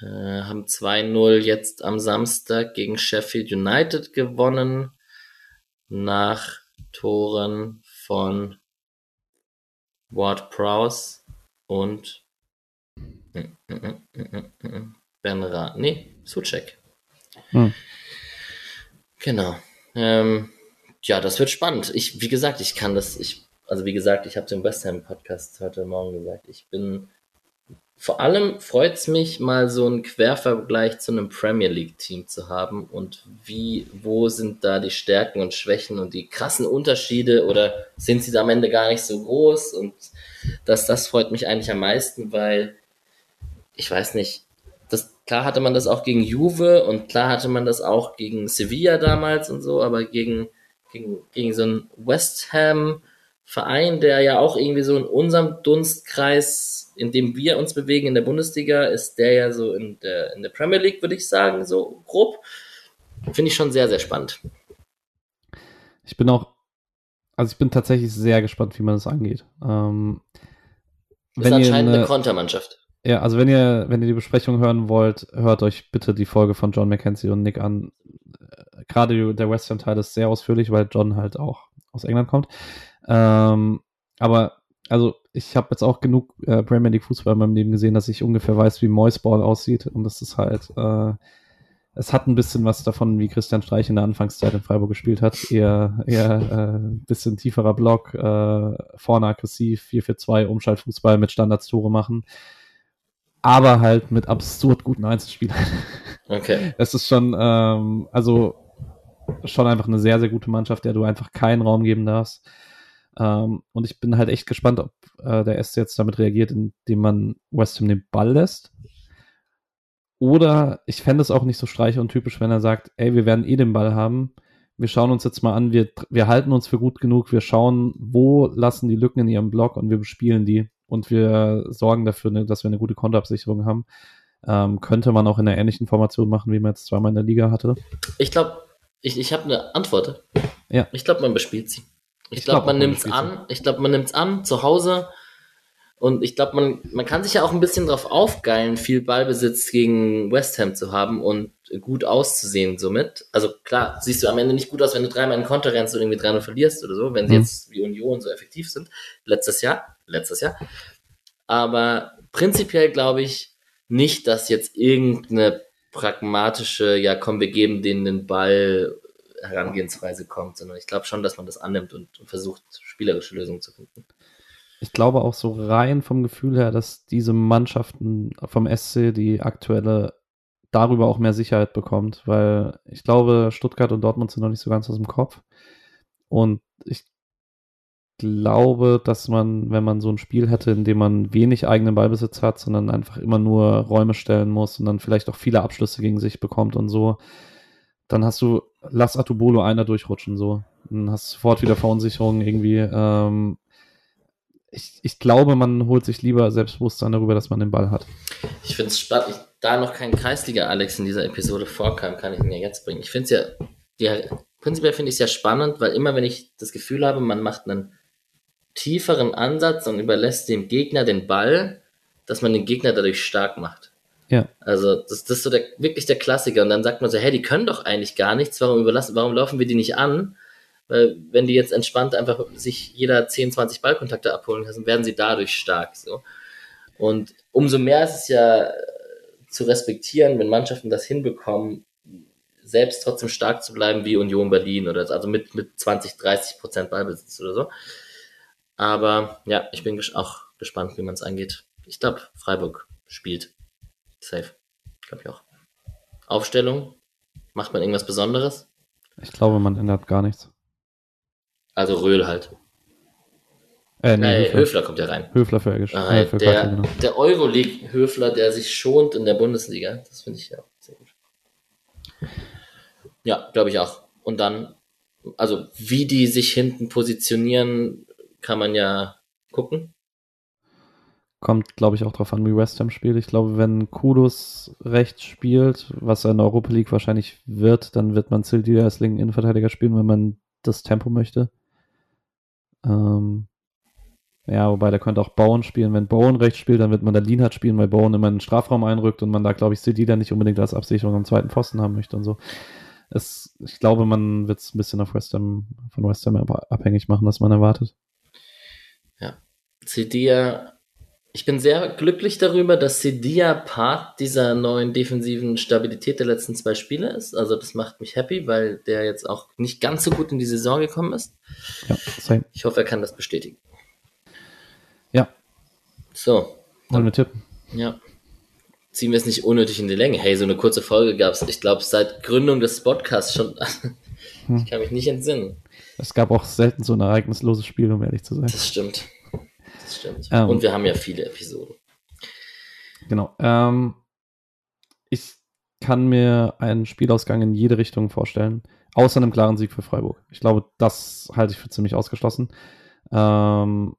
Äh, haben 2-0 jetzt am Samstag gegen Sheffield United gewonnen. Nach Toren von Ward Prowse und Ben Ra. Nee, Suchek. Hm. Genau. Ähm, ja, das wird spannend. Ich, wie gesagt, ich kann das, ich also wie gesagt, ich habe dem West Ham Podcast heute Morgen gesagt, ich bin vor allem freut es mich, mal so einen Quervergleich zu einem Premier League Team zu haben und wie, wo sind da die Stärken und Schwächen und die krassen Unterschiede oder sind sie da am Ende gar nicht so groß und das, das freut mich eigentlich am meisten, weil ich weiß nicht, klar hatte man das auch gegen Juve und klar hatte man das auch gegen Sevilla damals und so, aber gegen, gegen, gegen so ein West Ham, Verein, der ja auch irgendwie so in unserem Dunstkreis, in dem wir uns bewegen in der Bundesliga, ist der ja so in der, in der Premier League, würde ich sagen, so grob. Finde ich schon sehr, sehr spannend. Ich bin auch, also ich bin tatsächlich sehr gespannt, wie man das angeht. Ähm, ist anscheinend eine, eine Kontermannschaft. Ja, also wenn ihr, wenn ihr die Besprechung hören wollt, hört euch bitte die Folge von John McKenzie und Nick an. Gerade der Western Teil ist sehr ausführlich, weil John halt auch aus England kommt. Ähm, aber also ich habe jetzt auch genug äh, Premier League Fußball in meinem Leben gesehen, dass ich ungefähr weiß, wie Moisball aussieht. Und das ist halt, äh, es hat ein bisschen was davon, wie Christian Streich in der Anfangszeit in Freiburg gespielt hat. Eher, eher äh, bisschen tieferer Block, äh, vorne aggressiv, 4-4-2, Umschaltfußball mit Standardstore machen. Aber halt mit absurd guten Einzelspielern. Okay. Es ist schon, ähm, also schon einfach eine sehr, sehr gute Mannschaft, der du einfach keinen Raum geben darfst. Ähm, und ich bin halt echt gespannt, ob äh, der SC jetzt damit reagiert, indem man West Ham den Ball lässt. Oder ich fände es auch nicht so streich und typisch, wenn er sagt, ey, wir werden eh den Ball haben. Wir schauen uns jetzt mal an, wir, wir halten uns für gut genug, wir schauen, wo lassen die Lücken in ihrem Block und wir bespielen die und wir sorgen dafür, ne, dass wir eine gute Konterabsicherung haben. Ähm, könnte man auch in einer ähnlichen Formation machen, wie man jetzt zweimal in der Liga hatte. Ich glaube, ich, ich habe eine Antwort. Ja. Ich glaube, man bespielt sie. Ich, ich glaube, glaub, man nimmt es an. Ich glaube, man nimmt es an zu Hause. Und ich glaube, man, man kann sich ja auch ein bisschen drauf aufgeilen, viel Ballbesitz gegen West Ham zu haben und gut auszusehen somit. Also klar, siehst du am Ende nicht gut aus, wenn du dreimal in Konter rennst und irgendwie dreimal verlierst oder so, wenn sie mhm. jetzt wie Union so effektiv sind. Letztes Jahr, letztes Jahr. Aber prinzipiell glaube ich nicht, dass jetzt irgendeine pragmatische, ja komm, wir geben denen den Ball Herangehensweise kommt, sondern ich glaube schon, dass man das annimmt und, und versucht, spielerische Lösungen zu finden. Ich glaube auch so rein vom Gefühl her, dass diese Mannschaften vom SC die aktuelle darüber auch mehr Sicherheit bekommt, weil ich glaube, Stuttgart und Dortmund sind noch nicht so ganz aus dem Kopf. Und ich glaube, dass man, wenn man so ein Spiel hätte, in dem man wenig eigenen Ballbesitz hat, sondern einfach immer nur Räume stellen muss und dann vielleicht auch viele Abschlüsse gegen sich bekommt und so, dann hast du, lass Atubolo einer durchrutschen, so. Dann hast du sofort wieder Verunsicherung irgendwie. Ähm, ich, ich glaube, man holt sich lieber Selbstbewusstsein darüber, dass man den Ball hat. Ich finde es spannend, da noch kein Kreisliga-Alex in dieser Episode vorkam, kann ich ihn ja jetzt bringen. Ich finde es ja, ja, prinzipiell finde ich es ja spannend, weil immer wenn ich das Gefühl habe, man macht einen tieferen Ansatz und überlässt dem Gegner den Ball, dass man den Gegner dadurch stark macht. Ja. Also das, das ist so der, wirklich der Klassiker. Und dann sagt man so, hey, die können doch eigentlich gar nichts, warum überlassen, warum laufen wir die nicht an? Weil wenn die jetzt entspannt einfach sich jeder 10, 20 Ballkontakte abholen lassen, werden sie dadurch stark. So. Und umso mehr ist es ja zu respektieren, wenn Mannschaften das hinbekommen, selbst trotzdem stark zu bleiben wie Union Berlin oder also mit, mit 20, 30 Prozent Ballbesitz oder so. Aber ja, ich bin auch gespannt, wie man es angeht. Ich glaube, Freiburg spielt safe. Glaube ich auch. Aufstellung? Macht man irgendwas Besonderes? Ich glaube, man ändert gar nichts. Also Röhl halt. Äh, nee, Nee, Höfler. Höfler kommt ja rein. Höfler für, Egisch- Ah, äh, für der genau. der Euroleague-Höfler, der sich schont in der Bundesliga. Das finde ich ja sehr gut. Ja, glaube ich auch. Und dann, also wie die sich hinten positionieren, kann man ja gucken. Kommt, glaube ich, auch drauf an, wie West Ham spielt. Ich glaube, wenn Kudos rechts spielt, was er in der Europa League wahrscheinlich wird, dann wird man Sildi als linken Innenverteidiger spielen, wenn man das Tempo möchte. Ähm, ja, wobei der könnte auch Bowen spielen. Wenn Bowen rechts spielt, dann wird man da Lienhardt spielen, weil Bowen immer in den Strafraum einrückt und man da, glaube ich, Sildi dann nicht unbedingt als Absicherung am zweiten Pfosten haben möchte und so. Es, ich glaube, man wird es ein bisschen auf West Ham, von West Ham ab- abhängig machen, was man erwartet. Cedia, ich bin sehr glücklich darüber, dass Cedia Part dieser neuen defensiven Stabilität der letzten zwei Spiele ist. Also das macht mich happy, weil der jetzt auch nicht ganz so gut in die Saison gekommen ist. Ja, same. Ich hoffe, er kann das bestätigen. Ja, So, wollen wir tippen? ja. Ziehen wir es nicht unnötig in die Länge. Hey, so eine kurze Folge gab es, ich glaube, seit Gründung des Podcasts schon. ich kann mich nicht entsinnen. Es gab auch selten so ein ereignisloses Spiel, um ehrlich zu sein. Das stimmt. Das stimmt. Ähm. Und wir haben ja viele Episoden. Genau. Ähm, ich kann mir einen Spielausgang in jede Richtung vorstellen, außer einem klaren Sieg für Freiburg. Ich glaube, das halte ich für ziemlich ausgeschlossen. Ähm,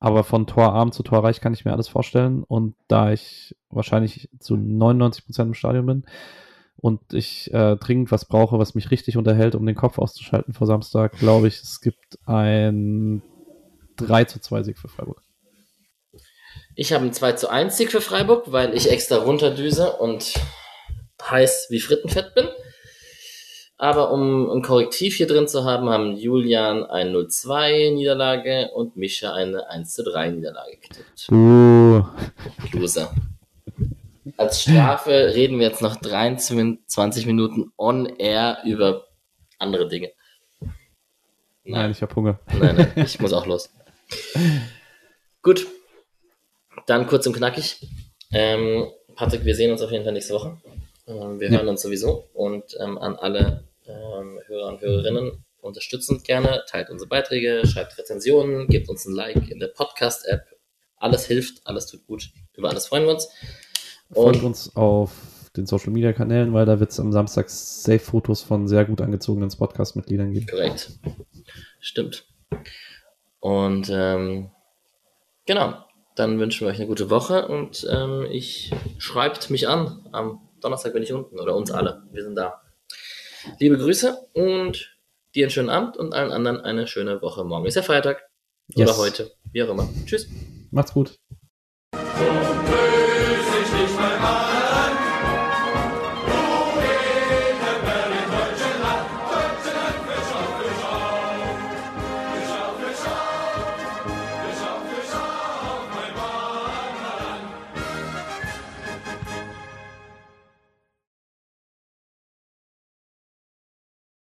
aber von Torarm zu Torreich kann ich mir alles vorstellen. Und da ich wahrscheinlich zu 99 Prozent im Stadion bin und ich äh, dringend was brauche, was mich richtig unterhält, um den Kopf auszuschalten vor Samstag, glaube ich, es gibt ein 3 zu 2 Sieg für Freiburg. Ich habe einen 2 zu 1 Sieg für Freiburg, weil ich extra runterdüse und heiß wie Frittenfett bin. Aber um ein Korrektiv hier drin zu haben, haben Julian eine 0-2 Niederlage und Mischa eine 1 zu 3 Niederlage getippt. Uh, Loser. Als Strafe reden wir jetzt noch 23 Minuten on air über andere Dinge. nein, ich habe Hunger. Nein, nein, ich muss auch los. Gut. Dann kurz und knackig. Ähm, Patrick, wir sehen uns auf jeden Fall nächste Woche. Ähm, wir Ja. hören uns sowieso. Und ähm, an alle ähm, Hörer und Hörerinnen, unterstützt uns gerne, teilt unsere Beiträge, schreibt Rezensionen, gebt uns ein Like in der Podcast-App. Alles hilft, alles tut gut. Über alles freuen wir uns. Folgt Und uns auf den Social Media Kanälen, weil da wird es am Samstag Safe-Fotos von sehr gut angezogenen Podcast-Mitgliedern geben. Korrekt. Stimmt. Und ähm, genau, dann wünschen wir euch eine gute Woche und ähm, ich schreibt mich an. Am Donnerstag bin ich unten oder uns alle. Wir sind da. Liebe Grüße und dir einen schönen Abend und allen anderen eine schöne Woche. Morgen ist ja. Oder Yes. heute. Wie auch immer. Tschüss. Macht's gut.